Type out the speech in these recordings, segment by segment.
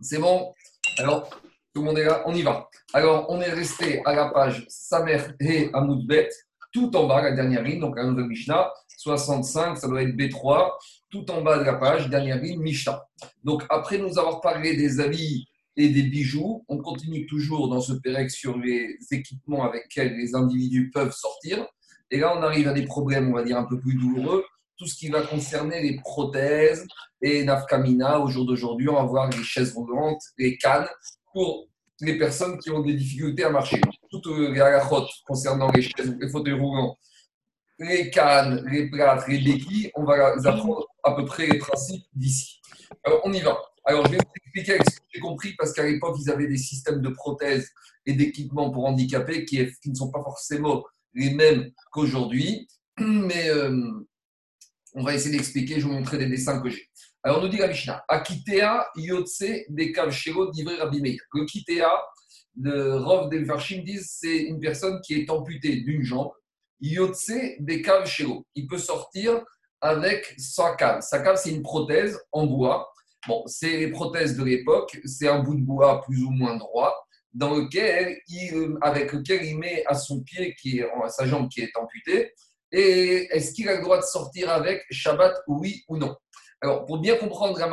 C'est bon Alors, tout le monde est là On y va. Alors, on est resté à la page Samer et Amoudbet, tout en bas, la dernière ligne, donc la nouvelle Mishnah, 65, ça doit être B3, tout en bas de la page, dernière ligne, Mishnah. Donc, après nous avoir parlé des habits et des bijoux, on continue toujours dans ce pérec sur les équipements avec lesquels les individus peuvent sortir. Et là, on arrive à des problèmes, on va dire, un peu plus douloureux. Tout ce qui va concerner les prothèses et Nafkamina. Au jour d'aujourd'hui, on va voir les chaises roulantes, les cannes pour les personnes qui ont des difficultés à marcher. Toutes les halakhot concernant les chaises, les fauteuils roulants, les cannes, les plâtres, les béquilles, on va apprendre à peu près les principes d'ici. Alors, on y va. Alors, je vais vous expliquer ce que j'ai compris parce qu'à l'époque, ils avaient des systèmes de prothèses et d'équipements pour handicapés qui, ne sont pas forcément les mêmes qu'aujourd'hui. Mais euh, on va essayer d'expliquer. Je vais vous montrer des dessins que j'ai. Alors, nous dit la Mishnah Akitea Yotse Bekav Shero Divrei Rabbi Meir. Le Kitea de Rov Delfarshim disent c'est une personne qui est amputée d'une jambe. Yotse Bekav Shero. Il peut sortir avec sa cave. Sa cave, c'est une prothèse en bois Bon, c'est les prothèses de l'époque, c'est un bout de bois plus ou moins droit, dans lequel il, avec lequel il met à son pied, qui est, à sa jambe qui est amputée, et est-ce qu'il a le droit de sortir avec Shabbat, oui ou non? Alors, pour bien comprendre la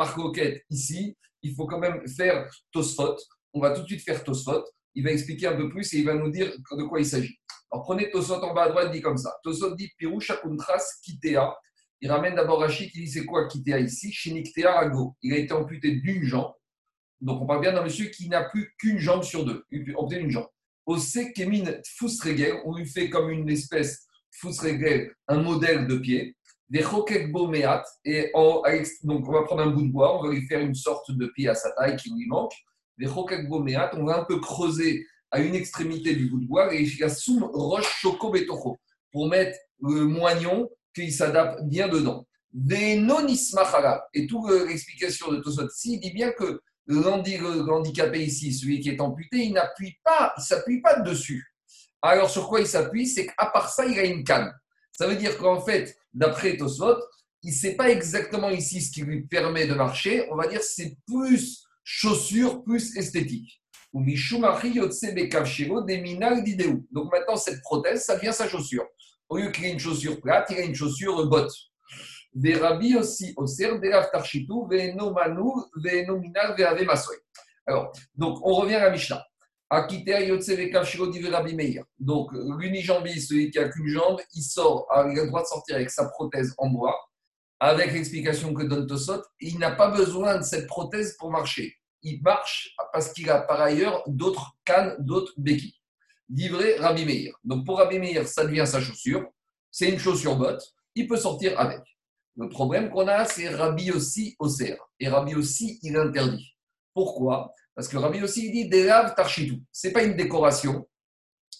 ici, il faut quand même faire Tosfot. On va tout de suite faire Tosfot. Il va expliquer un peu plus et il va nous dire de quoi il s'agit. Alors, prenez Tosfot en bas à droite, dit comme ça. Tosfot dit Pirusha Kuntras Kitea il ramène d'abord Rachid qui dit c'est quoi Kitea ici? Shiniktea Ago. Il a été amputé d'une jambe. Donc on parle bien d'un monsieur qui n'a plus qu'une jambe sur deux, amputé d'une jambe. Au Kemin Fusregel, on lui fait comme une espèce un modèle de pied. Des Meat, et donc on va prendre un bout de bois, on va lui faire une sorte de pied à sa taille qui lui manque. Des Meat, on va un peu creuser à une extrémité du bout de bois, et Soum Roche Choco Betocho, pour mettre le moignon qu'il s'adapte bien dedans. Des non Et toute l'explication de Tosot ici, dit bien que l'handicapé ici, celui qui est amputé, il n'appuie pas, il s'appuie pas dessus. Alors sur quoi il s'appuie? C'est qu'à part ça, il a une canne. Ça veut dire qu'en fait, d'après Tosot, il ne sait pas exactement ici ce qui lui permet de marcher. On va dire c'est plus chaussure, plus esthétique. Donc maintenant, cette prothèse, ça devient sa chaussure. Au lieu qu'il ait une chaussure plate, il a une chaussure botte. Des aussi. Alors, donc, on revient à la Mishnah. Donc, l'unijambiste, celui qui a qu'une jambe, il sort, ah, il a le droit de sortir avec sa prothèse en bois, avec l'explication que donne Tosot, il n'a pas besoin de cette prothèse pour marcher. Il marche parce qu'il a par ailleurs d'autres cannes, d'autres béquilles livré Rabbi Meir. Donc pour Rabbi Meir, ça devient sa chaussure. C'est une chaussure botte. Il peut sortir avec. Le problème qu'on a, c'est Rabbi aussi au cerf. Et Rabbi aussi, il interdit. Pourquoi? Parce que Rabbi aussi, il dit Delav Tarchitou. Ce n'est pas une décoration,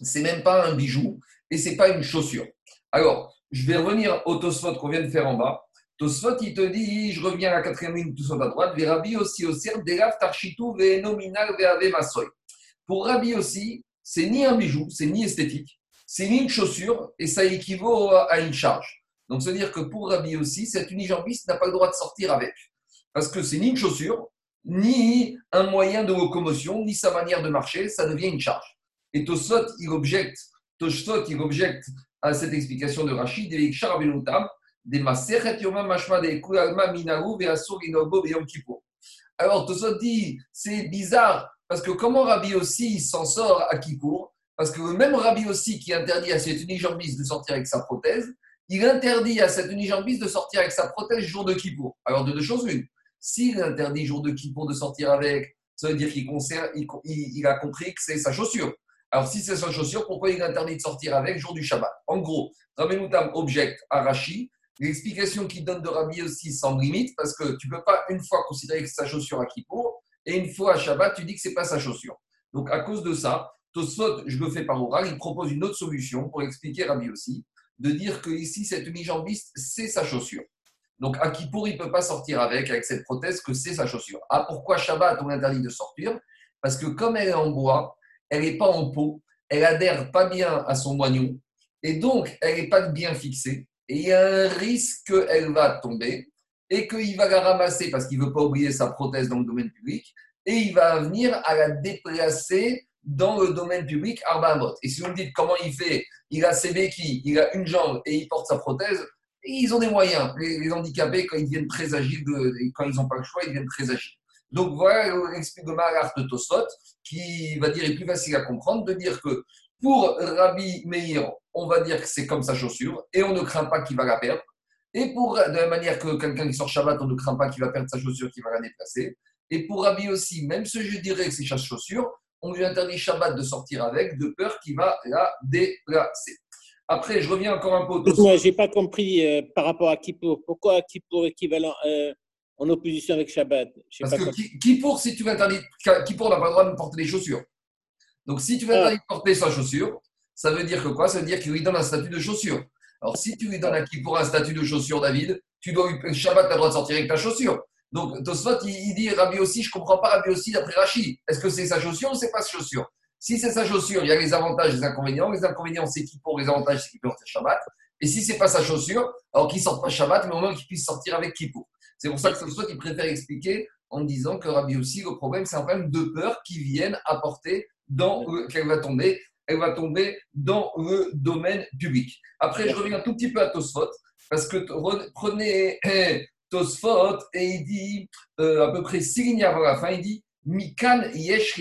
c'est même pas un bijou, et c'est pas une chaussure. Alors, je vais revenir au Tosfot qu'on vient de faire en bas. Tosfot, il te dit, je reviens à la quatrième ligne, Tosfot à droite, Rabbi aussi au cerf, Delav Tarchitou, Ve'enominal, Ve'ave Masoy. Pour Rabbi aussi, c'est ni un bijou, c'est ni esthétique, c'est ni une chaussure et ça équivaut à une charge. Donc, c'est-à-dire que pour Rabbi aussi, cet unijambiste n'a pas le droit de sortir avec. Parce que c'est ni une chaussure, ni un moyen de locomotion, ni sa manière de marcher, ça devient une charge. Et Tosot, il objecte, Tosot, il objecte à cette explication de Rachid, des des Mashma, des Alors, Tosot dit, c'est bizarre parce que comment Rabbi aussi s'en sort à Kippour? Parce que même Rabbi aussi qui interdit à cet unijambiste de sortir avec sa prothèse, il interdit à cet unijambiste de sortir avec sa prothèse jour de Kippour. Alors de deux choses une. S'il interdit jour de Kippour de sortir avec, ça veut dire qu'il il, a compris que c'est sa chaussure. Alors si c'est sa chaussure, pourquoi il interdit de sortir avec jour du Shabbat? En gros, Rabbi Moutam objecte à Rashi. L'explication qu'il donne de Rabbi aussi sans limite, parce que tu ne peux pas une fois considérer que c'est sa chaussure à Kippour, et une fois à Shabbat, tu dis que ce n'est pas sa chaussure. Donc, à cause de ça, Tosfot, je le fais par oral, il propose une autre solution pour expliquer Rabbi aussi, de dire que ici, cette unijambiste, c'est sa chaussure. Donc, à Kippour, il ne peut pas sortir avec, avec cette prothèse, que c'est sa chaussure. Ah, pourquoi Shabbat, on interdit de sortir? Parce que comme elle est en bois, elle n'est pas en peau, elle adhère pas bien à son moignon, et donc, elle n'est pas bien fixée, et il y a un risque qu'elle va tomber, et qu'il va la ramasser parce qu'il ne veut pas oublier sa prothèse dans le domaine public, et il va venir à la déplacer dans le domaine public Arbaamot. Et si vous me dites comment il fait, il a ses béquilles, il a une jambe et il porte sa prothèse, ils ont des moyens. Les, handicapés, quand ils deviennent très agiles, quand ils n'ont pas le choix, ils deviennent très agiles. Donc voilà l'explique de Mahalar de Tosot, qui va dire, est plus facile à comprendre, de dire que pour Rabbi Meir, on va dire que c'est comme sa chaussure, et on ne craint pas qu'il va la perdre. Et pour, de la manière que quelqu'un qui sort Shabbat, on ne craint pas qu'il va perdre sa chaussure, qu'il va la déplacer. Et pour Rabbi aussi, même si je dirais que c'est sa chaussure, on lui interdit Shabbat de sortir avec, de peur qu'il va la déplacer. Après, je reviens encore un peu au Moi, je n'ai pas compris euh, par rapport à Kippour. Pourquoi Kippour équivalent euh, en opposition avec Shabbat? Parce que Kippour, si tu interdire, Kippour n'a pas le droit de porter les chaussures. Donc, si tu veux ah. de porter sa chaussure, ça veut dire que quoi? Ça veut dire qu'il lui donne un statut de chaussure. Alors, si tu lui donnes à Kippour un statut de chaussure, David, tu dois Shabbat, tu as le droit de sortir avec ta chaussure. Donc, Tosfot, il, dit Rabbi aussi, je ne comprends pas Rabbi aussi d'après Rachid. Est-ce que c'est sa chaussure ou c'est pas sa chaussure? Si c'est sa chaussure, il y a les avantages et les inconvénients. Les inconvénients, c'est qu'il pour les avantages, c'est qu'il peut porter Shabbat. Et si c'est pas sa chaussure, alors qu'il ne sorte pas Shabbat, mais au moins qu'il puisse sortir avec Kippour. C'est pour ça que Tosfot, il préfère expliquer en disant que Rabbi aussi, le problème, c'est un problème de peur qui viennent apporter dans qu'elle va tomber, elle va tomber dans le domaine public. Après, je reviens un tout petit peu à Tosfot, parce que prenez Tosfot et il dit euh, à peu près six lignes avant la fin, il dit Mikan yesh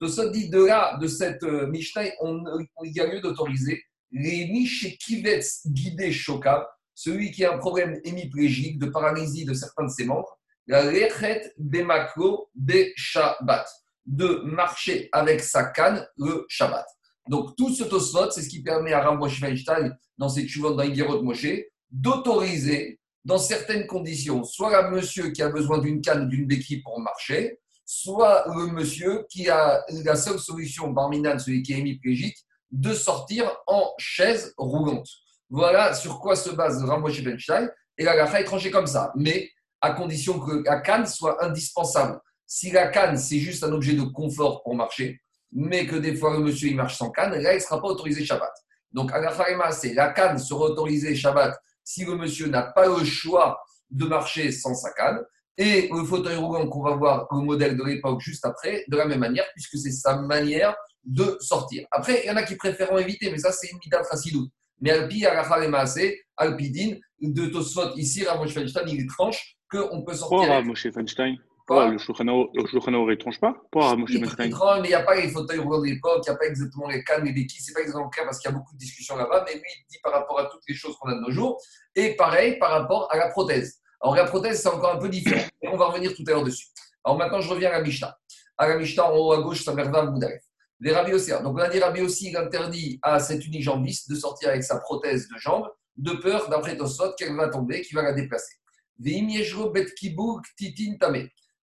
Tosfot dit de là, de cette euh, Mishnah, on, il y a lieu d'autoriser les Kivets guidés Shokav, celui qui a un problème hémiplégique, de paralysie de certains de ses membres, la Lechet Bemaklo de Shabbat, de marcher avec sa canne le Shabbat. Donc tout ce Tosfot, c'est ce qui permet à Rambosh Weinstein, dans ses chuvot dans Moshe, d'autoriser dans certaines conditions, soit le monsieur qui a besoin d'une canne, d'une béquille pour marcher, soit le monsieur qui a la seule solution, Barminan, celui qui est hémiplégique, de sortir en chaise roulante. Voilà sur quoi se base Ramoshe Benstein. Et la est tranchée comme ça, mais à condition que la canne soit indispensable. Si la canne, c'est juste un objet de confort pour marcher, mais que des fois le monsieur il marche sans canne, là, il ne sera pas autorisé Shabbat. Donc, à la c'est la canne sera autorisée Shabbat si le monsieur n'a pas le choix de marcher sans sa canne. Et le fauteuil roulant qu'on va voir, le modèle de l'époque juste après, de la même manière, puisque c'est sa manière de sortir. Après, il y en a qui préfèrent éviter, mais ça, c'est une midat chassidoute. Mais Alpi, Arachal et Alpidine, de Tosfot, ici, Rav Feinstein, il tranche qu'on peut sortir. Pourquoi Moshe Feinstein Pourquoi le Shulchan ne tranche pas Pourquoi Moshe Feinstein Mais il n'y a pas les fauteuils roulants de l'époque, il n'y a pas exactement les cannes et les quilles, c'est pas exactement clair parce qu'il y a beaucoup de discussions là-bas, mais lui, il dit par rapport à toutes les choses qu'on a de nos jours. Et pareil par rapport à la prothèse. Alors la prothèse, c'est encore un peu différent. Et on va revenir tout à l'heure dessus. Alors maintenant, je reviens à la Mishnah. À la Mishnah, en haut à gauche, ça Merva Boudaref. Les Rabbi aussi. Donc on a dit Rabbi aussi, interdit à cet unijambiste de sortir avec sa prothèse de jambe, de peur, d'après Tosot, qu'elle va tomber, qu'il va la déplacer.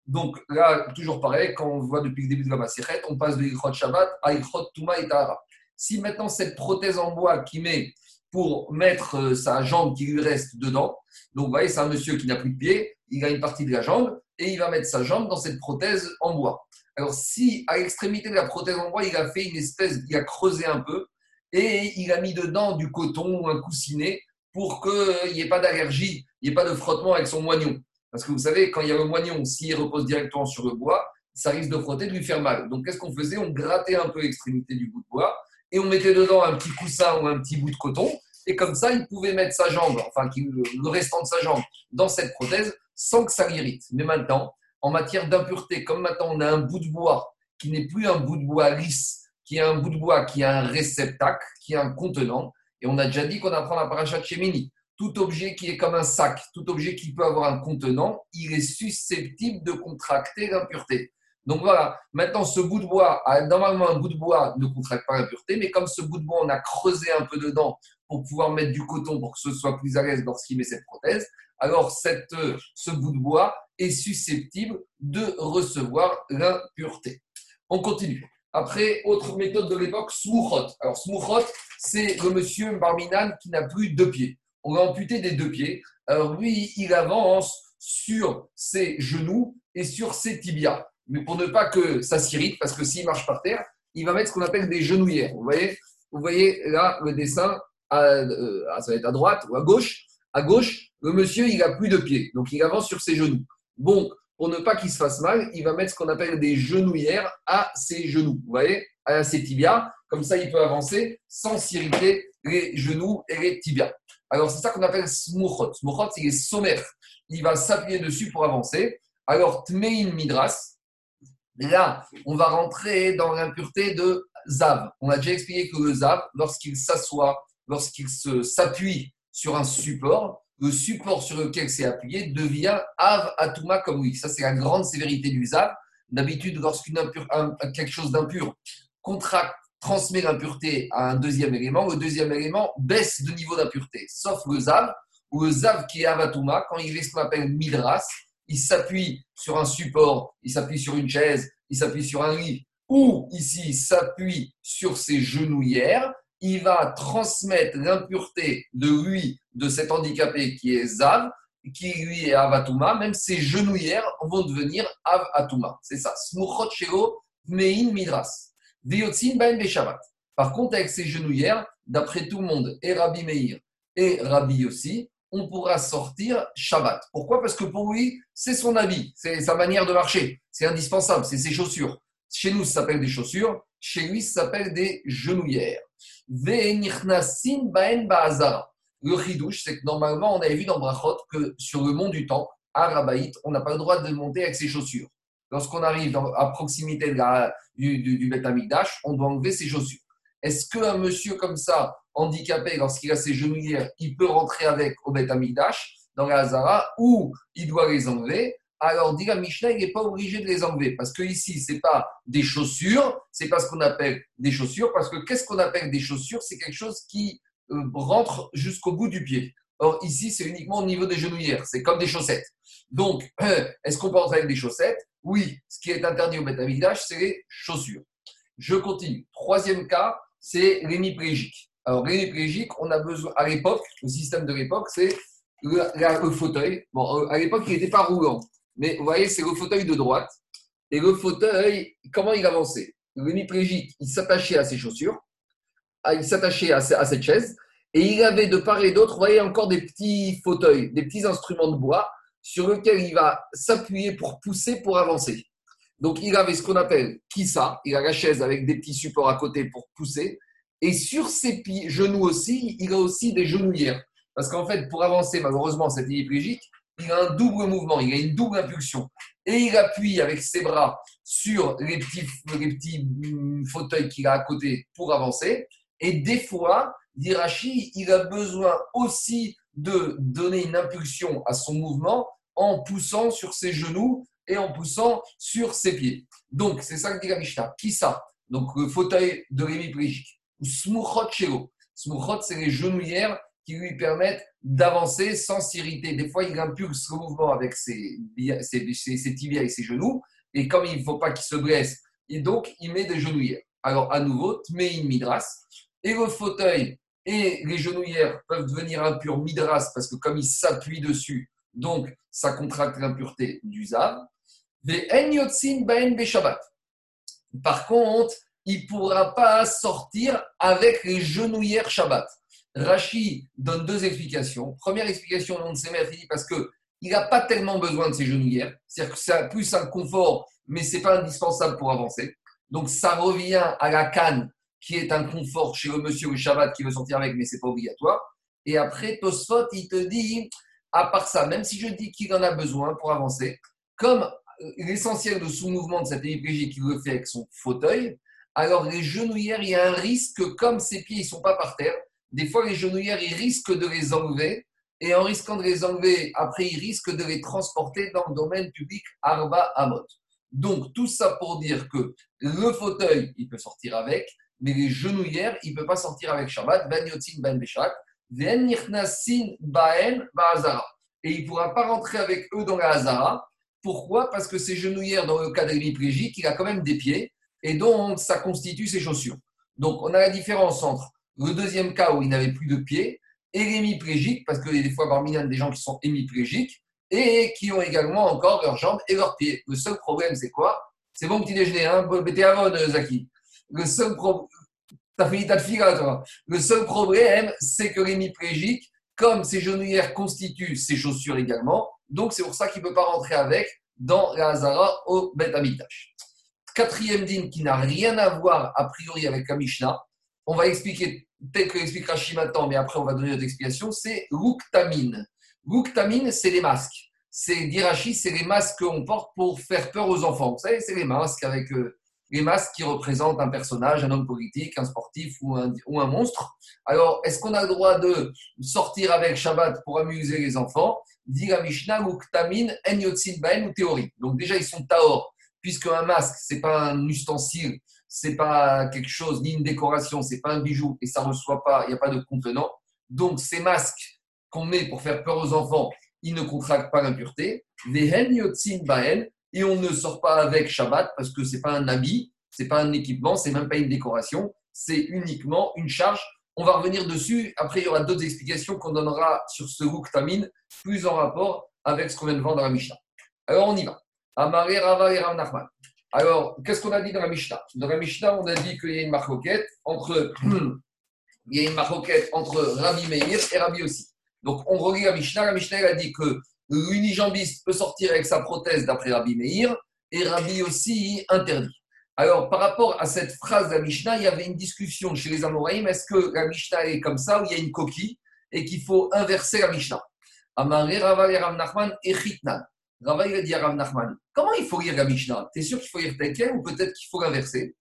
Donc là, toujours pareil, quand on voit depuis le début de la Maseret, on passe de Ilchot Shabbat à Ilchot Tuma et Tahara. Si maintenant cette prothèse en bois qui met pour mettre euh, sa jambe qui lui reste dedans. Donc, vous voyez, c'est un monsieur qui n'a plus de pied, il a une partie de la jambe et il va mettre sa jambe dans cette prothèse en bois. Alors, si à l'extrémité de la prothèse en bois, il a fait une espèce, il a creusé un peu et il a mis dedans du coton ou un coussinet pour qu'il n'y ait pas d'allergie, il n'y ait pas de frottement avec son moignon. Parce que vous savez, quand il y a le moignon, s'il repose directement sur le bois, ça risque de frotter, de lui faire mal. Donc, qu'est-ce qu'on faisait? On grattait un peu l'extrémité du bout de bois et on mettait dedans un petit coussin ou un petit bout de coton. Et comme ça, il pouvait mettre sa jambe, enfin le restant de sa jambe, dans cette prothèse sans que ça l'irrite. Mais maintenant, en matière d'impureté, comme maintenant on a un bout de bois qui n'est plus un bout de bois lisse, qui est un bout de bois qui a un réceptacle, qui a un contenant, et on a déjà dit qu'on apprend la paracha de Shemini. Tout objet qui est comme un sac, tout objet qui peut avoir un contenant, il est susceptible de contracter l'impureté. Donc voilà, maintenant ce bout de bois, normalement un bout de bois ne contracte pas l'impureté, mais comme ce bout de bois, on a creusé un peu dedans pour pouvoir mettre du coton pour que ce soit plus à l'aise lorsqu'il met cette prothèse, alors cette, ce bout de bois est susceptible de recevoir l'impureté. On continue. Après, autre méthode de l'époque, smouchot. Alors smouchot, c'est le monsieur Barminan qui n'a plus deux pieds. On l'a amputé des deux pieds. Alors lui, il avance sur ses genoux et sur ses tibias mais pour ne pas que ça s'irrite, parce que s'il marche par terre, il va mettre ce qu'on appelle des genouillères. Vous voyez, vous voyez là le dessin, à, euh, ça va être à droite ou à gauche. À gauche, Le monsieur, il a plus de pieds, donc il avance sur ses genoux. Bon, pour ne pas qu'il se fasse mal, il va mettre ce qu'on appelle des genouillères à ses genoux. Vous voyez À ses tibias. Comme ça, il peut avancer sans s'irriter les genoux et les tibias. Alors, c'est ça qu'on appelle smuchot. Smuchot, c'est les sommaires. Il va s'appuyer dessus pour avancer. Alors, tmein midras. Là, on va rentrer dans l'impureté de zav. On a déjà expliqué que le zav, lorsqu'il s'assoit, lorsqu'il s'appuie sur un support, le support sur lequel c'est appuyé devient av atuma comme lui. Ça, c'est la grande sévérité du zav. D'habitude, lorsqu'une quelque chose d'impur contracte transmet l'impureté à un deuxième élément, le deuxième élément baisse de niveau d'impureté, sauf le zav, ou le zav qui est avatuma, quand il est ce qu'on appelle midras, il s'appuie sur un support, il s'appuie sur une chaise, il s'appuie sur un lit, ou ici, il s'appuie sur ses genouillères, il va transmettre l'impureté de lui, de cet handicapé qui est zav, qui lui est avatuma, même ses genouillères vont devenir avatuma. C'est ça. Smuchot mein midras. Par contre, avec ses genouillères, d'après tout le monde, et Rabbi Meir et Rabbi aussi, on pourra sortir Shabbat. Pourquoi? Parce que pour lui, c'est son habit, c'est sa manière de marcher, c'est indispensable, c'est ses chaussures. Chez nous, ça s'appelle des chaussures, chez lui, ça s'appelle des genouillères. Le chidouche, c'est que normalement, on avait vu dans Brachot que sur le mont du Temple, à Rabaït, on n'a pas le droit de monter avec ses chaussures lorsqu'on arrive à proximité de la, du, du, du on doit enlever ses chaussures. Est-ce qu'un monsieur comme ça, handicapé, lorsqu'il a ses genouillères, il peut rentrer avec au Beth dans la Hazara, ou il doit les enlever alors, dit la Mishnah, il n'est pas obligé de les enlever. Parce que ici, ce n'est pas des chaussures, c'est pas ce qu'on appelle des chaussures. Parce que qu'est-ce qu'on appelle des chaussures? C'est quelque chose qui euh, rentre jusqu'au bout du pied. Or, ici, c'est uniquement au niveau des genouillères. C'est comme des chaussettes. Donc, est-ce qu'on peut rentrer avec des chaussettes? Oui, ce qui est interdit au Betamigdash, c'est les chaussures. Je continue. Troisième cas, c'est l'hémiplégique. Alors, l'hémiplégique, on a besoin, à l'époque, le système de l'époque, c'est le, fauteuil. Bon, euh, à l'époque, il n'était pas roulant. Mais vous voyez, c'est le fauteuil de droite. Et le fauteuil, comment il avançait? L'hémiplégique, il s'attachait à ses chaussures, ah, il s'attachait à, cette chaise, et il avait de part et d'autre, vous voyez, encore des petits fauteuils, des petits instruments de bois sur lequel il va s'appuyer pour pousser, pour avancer. Donc, il avait ce qu'on appelle kissa, il a la chaise avec des petits supports à côté pour pousser. Et sur ses genoux aussi, il a aussi des genouillères. Parce qu'en fait, pour avancer, malheureusement, cet hémiplégique, il a un double mouvement, il a une double impulsion. Et il appuie avec ses bras sur les petits, les petits mm, fauteuils qu'il a à côté pour avancer. Et des fois, d'Irachi, il a besoin aussi de donner une impulsion à son mouvement en poussant sur ses genoux et en poussant sur ses pieds. Donc, c'est ça que dit la Mishnah. Qui ça? Donc, le fauteuil de l'hémiplégique. Ou smuchot chelo. Smuchot, c'est les genouillères qui lui permettent d'avancer sans s'irriter. Des fois, il impulse le mouvement avec ses, ses, tibias et ses genoux. Et comme il ne faut pas qu'il se blesse, et donc, il met des genouillères. Alors, à nouveau, tmein midras. Et le fauteuil et les genouillères peuvent devenir impures midras parce que comme ils s'appuient dessus, donc ça contracte l'impureté du zav. Par contre, il ne pourra pas sortir avec les genouillères Shabbat. Rashi donne deux explications. Première explication, on ne sait dit parce qu'il n'a pas tellement besoin de ses genouillères. C'est-à-dire que c'est plus un confort, mais ce n'est pas indispensable pour avancer. Donc ça revient à la canne qui est un confort chez le monsieur ou Shabbat qui veut sortir avec, mais ce n'est pas obligatoire. Et après, Tosfot, il te dit, à part ça, même si je dis qu'il en a besoin pour avancer, comme euh, l'essentiel de sous-mouvement de cette hémiplégie qu'il le fait avec son fauteuil, alors les genouillères, il y a un risque, comme ses pieds ne sont pas par terre, des fois les genouillères, il risque de les enlever, et en risquant de les enlever, après, il risque de les transporter dans le domaine public Arba Amot. Donc, tout ça pour dire que le fauteuil, il peut sortir avec, mais les genouillères, il ne peut pas sortir avec Shabbat, ben ben beshak, ben baen ba'azara. Et il ne pourra pas rentrer avec eux dans la Hazara. Pourquoi? Parce que ces genouillères, dans le cas de l'hémiplégique, il a quand même des pieds, et donc ça constitue ses chaussures. Donc on a la différence entre le deuxième cas où il n'avait plus de pieds et l'hémiplégique, parce que des fois parmi y a des gens qui sont hémiplégiques et qui ont également encore leurs jambes et leurs pieds. Le seul problème, c'est quoi? C'est bon petit déjeuner, hein? Avant, Zaki. Le seul problème, Le seul problème, c'est que l'hémiplégique, comme ses genouillères constituent ses chaussures également, donc c'est pour ça qu'il ne peut pas rentrer avec dans la Hazara au Bet. Quatrième din qui n'a rien à voir a priori avec la Mishnah, on va expliquer tel que l'explique Rashi maintenant, mais après on va donner notre explication, c'est Ruktamin. Ruktamin, c'est les masques. C'est Dirachi, c'est les masques qu'on porte pour faire peur aux enfants. Vous savez, c'est les masques avec euh, les masques qui représentent un personnage, un homme politique, un sportif ou un, monstre. Alors, est-ce qu'on a le droit de sortir avec Shabbat pour amuser les enfants? Dit la Mishnah, Ruktamin, En Yotzin ou théorie. Donc déjà, ils sont taor, puisque un masque, c'est pas un ustensile c'est pas quelque chose ni une décoration, c'est pas un bijou et ça reçoit pas, il n'y a pas de contenant. Donc ces masques qu'on met pour faire peur aux enfants, ils ne contractent pas l'impureté. Et on ne sort pas avec Shabbat parce que c'est pas un habit, c'est pas un équipement, c'est même pas une décoration, c'est uniquement une charge. On va revenir dessus. Après, il y aura d'autres explications qu'on donnera sur ce tamine, plus en rapport avec ce qu'on vient de voir dans la Mishnah. Alors on y va. Amaré Rava et alors, qu'est-ce qu'on a dit dans la Mishnah? Dans la Mishnah, on a dit qu'il y a une maroquette entre, il y a une entre Rabbi Meir et Rabbi aussi. Donc, on relit la Mishnah. La Mishnah a dit que l'unijambiste peut sortir avec sa prothèse d'après Rabbi Meir et Rabbi aussi interdit. Alors, par rapport à cette phrase de la Mishnah, il y avait une discussion chez les Amoraïm. Est-ce que la Mishnah est comme ça, où il y a une coquille et qu'il faut inverser la Mishnah? Rav Nachman et Chitnan. Rava, il a dit à Rav Nachman, comment il faut lire la Mishnah? Tu es sûr qu'il faut lire tel quel ou peut-être qu'il faut l'inverser?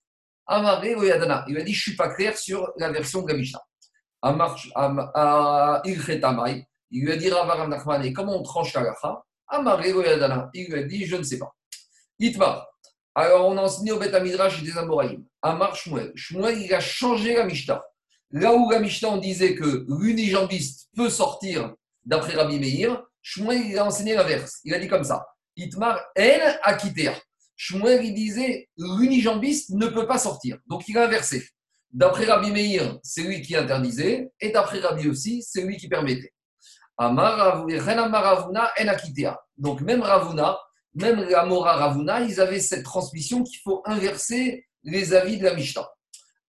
Amaré Yadana, il a dit, je ne suis pas clair sur la version de la Mishnah. Il lui a dit Rav Nachman, et comment on tranche la lacha? Amaré il lui a dit, je ne sais pas. Itma, alors on a enseigné au Beth Midrash des Amoraïm. Amar Shmuel. Shmuel, il a changé la Mishnah. Là où la Mishnah, on disait que l'unijambiste peut sortir d'après Rabbi Meir, Shmuel, il a enseigné l'inverse. Il a dit comme ça Itmar. Shmuel, il disait l'unijambiste ne peut pas sortir. Donc il a inversé. D'après Rabbi Meir, c'est lui qui interdisait, et d'après Rabbi aussi, c'est lui qui permettait. Donc même Ravuna, même la Ravuna, ils avaient cette transmission qu'il faut inverser les avis de la Mishnah.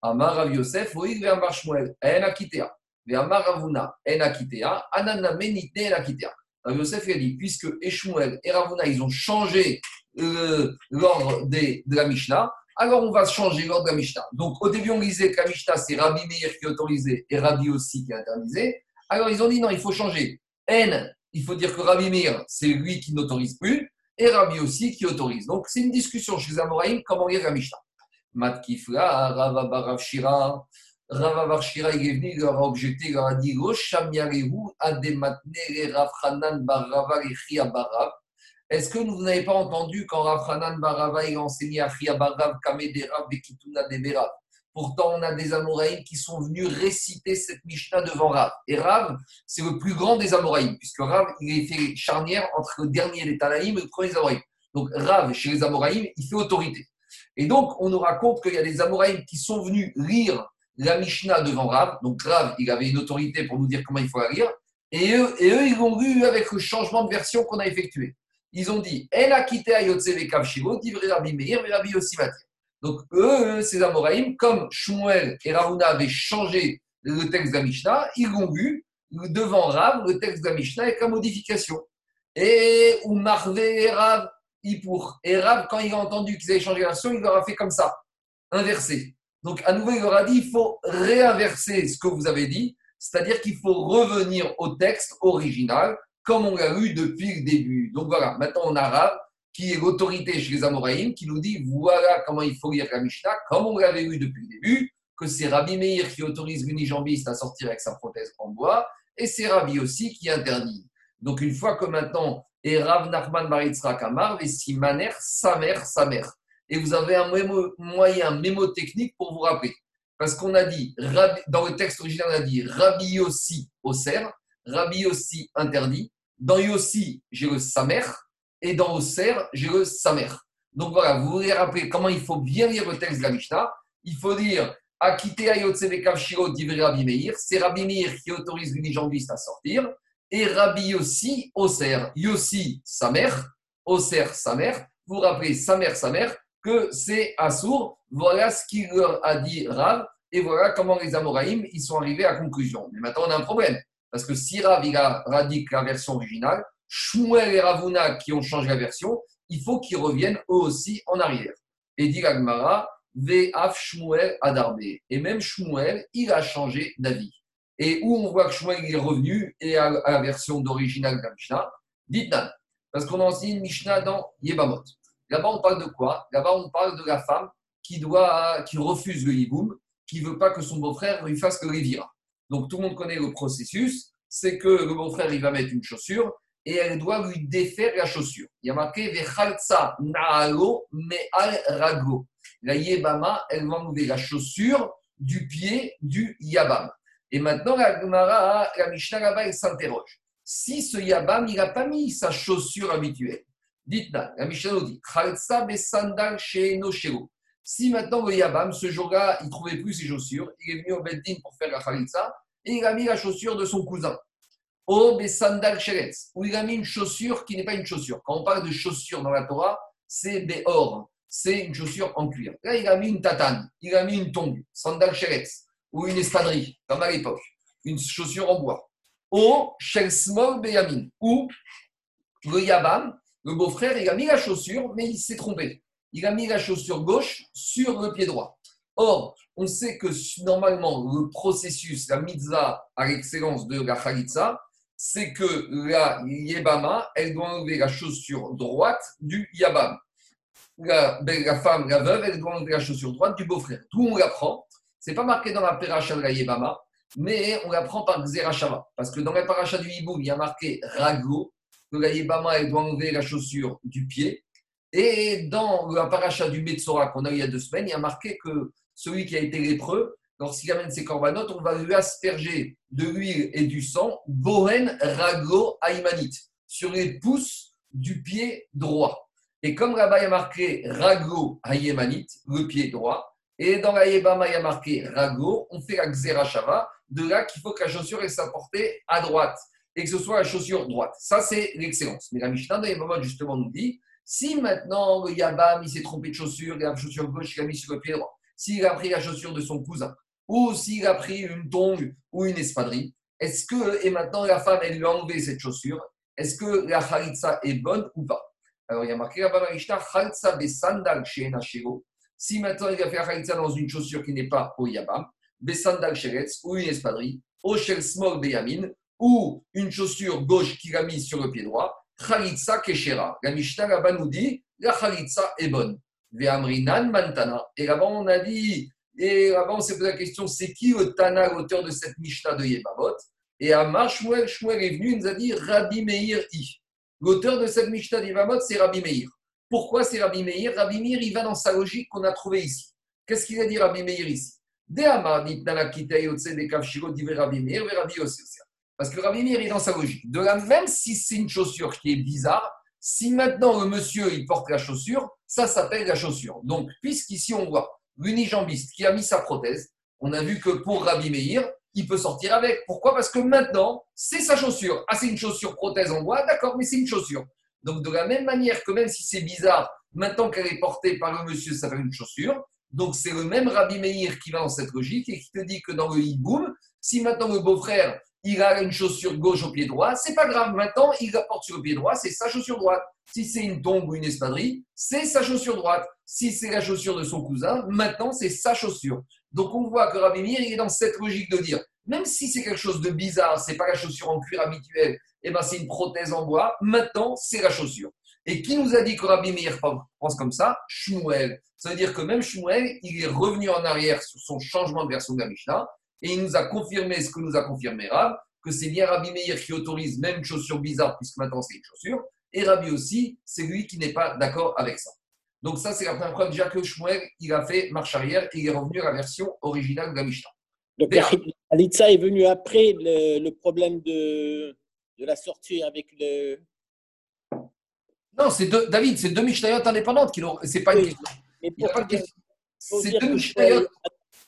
Amar Yosef, oui, Amar Shmuel, en Ravuna, en akitea. Anana menite. Rabbi Yosef a dit, puisque Eshmuel et Ravuna, ils ont changé euh, l'ordre de la Mishnah, alors on va changer l'ordre de la Mishnah. Donc au début, on disait que la Mishnah, c'est Rabbi Meir qui autorisait et Rabbi aussi qui interdisait. Alors ils ont dit non, il faut changer. N, il faut dire que Rabbi Meir, c'est lui qui n'autorise plus, et Rabbi aussi qui autorise. Donc c'est une discussion chez Amoraïm, comment lire la Mishnah. Matkifla, Rava Barav Shira, est venu, il leur a objecté, il leur a dit Est-ce que vous n'avez pas entendu quand Rav Barava il enseigné à Barav Kamedera Bekituna Debera Pourtant, on a des Amoraïm qui sont venus réciter cette Mishnah devant Rav. Et Rav, c'est le plus grand des Amoraïm, puisque Rav, il est fait charnière entre le dernier des Tanaïm et le premier des Amoraïm. Donc, Rav, chez les Amoraïm, il fait autorité. Et donc, on nous raconte qu'il y a des Amoraïm qui sont venus lire la Mishnah devant Rav. Donc Rav, il avait une autorité pour nous dire comment il faut la lire. Et eux, et eux ils l'ont vu avec le changement de version qu'on a effectué. Ils ont dit Elle a quitté Ayotseve Kavshivo, divré Rabbi Meir, Rabbi aussi Donc eux, ces Amoraïm, comme Shmuel et Ravuna avaient changé le texte de la Mishnah, ils l'ont vu devant Rav, le texte de la Mishnah avec la modification. Et ou Marvé et Rav, pour. Et Rav, quand il a entendu qu'ils avaient changé la version, il leur a fait comme ça, inversé. Donc, à nouveau, il leur dit il faut réinverser ce que vous avez dit, c'est-à-dire qu'il faut revenir au texte original, comme on l'a eu depuis le début. Donc voilà, maintenant on a Rav, qui est l'autorité chez les Amoraïm, qui nous dit voilà comment il faut lire la Mishnah, comme on l'avait eu depuis le début, que c'est Rabbi Meir qui autorise l'unijambiste à sortir avec sa prothèse en bois, et c'est Rabbi aussi qui interdit. Donc une fois que maintenant, et Rav Nachman Baritzra Kamar, et si Maner, sa mère, sa mère et vous avez un moyen mémotechnique pour vous rappeler. Parce qu'on a dit, dans le texte original, on a dit Rabbi Yossi Oser, Rabbi Yossi interdit. Dans Yossi, j'ai le Samer, et dans Oser, j'ai le Samer. Donc voilà, vous voulez rappeler comment il faut bien lire le texte de la Mishnah. Il faut dire Akite Ayotsevekav Shiro d'Ivri Rabbi Meir. C'est Rabbi Meir qui autorise l'unijambiste à sortir. Et Rabbi Yossi Oser. Yossi, Samer. Oser, Samer. Vous vous rappelez Samer, Samer que c'est Assour. Voilà ce qu'il leur a dit Rav. Et voilà comment les Amoraïm ils sont arrivés à conclusion. Mais maintenant, on a un problème. Parce que si Rav, il a radique la version originale, Shmuel et Ravuna qui ont changé la version, il faut qu'ils reviennent eux aussi en arrière. Et dit Agmara, Ve'af Shmuel Adarbe. Et même Shmuel, il a changé d'avis. Et où on voit que Shmuel est revenu et à, la version d'original de la Mishnah, dites Parce qu'on a enseigné une Mishnah dans Yebamot. Là-bas, on parle de quoi? Là-bas, on parle de la femme qui, doit, qui refuse le hiboum, qui ne veut pas que son beau-frère lui fasse le revira. Donc, tout le monde connaît le processus c'est que le beau-frère, il va mettre une chaussure et elle doit lui défaire la chaussure. Il y a marqué Vechalza Naalo Me'al Rago. La Yebama, elle va enlever la chaussure du pied du Yabam. Et maintenant, la la Mishnah là-bas, elle s'interroge. Si ce Yabam, il n'a pas mis sa chaussure habituelle, dites-nous, la Mishnah nous dit Besandal Si maintenant le Yabam, ce jour-là, il ne trouvait plus ses chaussures, il est venu au Beddin pour faire la Khalitsa, et il a mis la chaussure de son cousin. Au Besandal Sheretz, où il a mis une chaussure qui n'est pas une chaussure. Quand on parle de chaussure dans la Torah, c'est Beor, c'est une chaussure en cuir. Là, il a mis une tatane, il a mis une tongue, sandal Sheretz, ou une espadrille, comme à l'époque, une chaussure en bois. Au Shelsmol Beyamin, où le Yabam, le beau-frère, il a mis la chaussure, mais il s'est trompé. Il a mis la chaussure gauche sur le pied droit. Or, on sait que normalement, le processus, la mitzvah à l'excellence de la chalitza, c'est que la yebama, elle doit enlever la chaussure droite du yabam. La, la, femme, la veuve, elle doit enlever la chaussure droite du beau-frère. D'où on l'apprend. Ce n'est pas marqué dans la paracha de la yebama, mais on l'apprend par Xerashava. Parce que dans la paracha du hibou, il y a marqué rago, que la yebama, elle doit enlever la chaussure du pied. Et dans la paracha du Metzora qu'on a eu il y a deux semaines, il y a marqué que celui qui a été lépreux, lorsqu'il amène ses corbanotes, on va lui asperger de l'huile et du sang, bohen rago aimanite, sur les pouces du pied droit. Et comme là-bas, il y a marqué rago ayémanite, le pied droit, et dans la Yébama, il y a marqué rago, on fait la xerashava, de là qu'il faut que la chaussure est portée à droite et que ce soit la chaussure droite. Ça, c'est l'excellence. Mais la Mishnah dans Yébama, justement, nous dit si maintenant le Yabam, il s'est trompé de chaussure, et la chaussure gauche, il a mis sur le pied droit, s'il a pris la chaussure de son cousin, ou s'il a pris une tongue ou une espadrille, est-ce que, et maintenant la femme, elle lui a enlevé cette chaussure, est-ce que la khalitsa est bonne ou pas? Alors il y a marqué là-bas dans khalitsa besandal Si maintenant il a fait la khalitsa dans une chaussure qui n'est pas au yabam, besandal sheretz ou une espadrille, au shel small beyamin, ou une chaussure gauche qu'il a mise sur le pied droit, khalitsa keshera. La Mishnah là-bas nous dit la khalitsa est bonne. Mantana. Et là-bas, on a dit, et là-bas, on s'est posé la question c'est qui le Tana, l'auteur de cette Mishnah de Yebamot Et à Shmuel, Shmuel est venu, il nous a dit Rabbi Meir I. L'auteur de cette Mishnah de Yebamot, c'est Rabbi Meir. Pourquoi c'est Rabbi Meir? Rabbi Meir, il va dans sa logique qu'on a trouvée ici. Qu'est-ce qu'il a dit Rabbi Meir ici? Parce que Rabbi Meir est dans sa logique. De là, même si c'est une chaussure qui est bizarre, si maintenant le monsieur il porte la chaussure, ça s'appelle la chaussure. Donc, puisqu'ici on voit l'unijambiste qui a mis sa prothèse, on a vu que pour Rabbi Meir, il peut sortir avec. Pourquoi? Parce que maintenant, c'est sa chaussure. Ah, c'est une chaussure prothèse en bois, d'accord, mais c'est une chaussure. Donc, de la même manière que même si c'est bizarre, maintenant qu'elle est portée par le monsieur, ça fait une chaussure. Donc, c'est le même Rabbi Meir qui va dans cette logique et qui te dit que dans le hiboum, si maintenant le beau-frère, il a une chaussure gauche au pied droit, c'est pas grave. Maintenant, il la porte sur le pied droit, c'est sa chaussure droite. Si c'est une tombe ou une espadrille, c'est sa chaussure droite. Si c'est la chaussure de son cousin, maintenant, c'est sa chaussure. Donc, on voit que Rabbi Meir, il est dans cette logique de dire, même si c'est quelque chose de bizarre, c'est pas la chaussure en cuir habituelle, et eh ben c'est une prothèse en bois, maintenant, c'est la chaussure. Et qui nous a dit que Rabbi Meir pense comme ça? Shmuel. Ça veut dire que même Shmuel, il est revenu en arrière sur son changement de version de la Mishnah et il nous a confirmé ce que nous a confirmé Rab, que c'est bien Rabbi Meir qui autorise même une chaussure bizarre, puisque maintenant c'est une chaussure. Et Rabbi aussi, c'est lui qui n'est pas d'accord avec ça. Donc ça, c'est la première preuve déjà que Shmuel, il a fait marche arrière et il est revenu à la version originale de la Mishnah. Donc Alitza est venu après le, problème de, de, la sortie avec le... Non, c'est deux, David, c'est deux Mishnayot indépendantes qui l'ont... C'est pas une question. C'est deux Mishnayot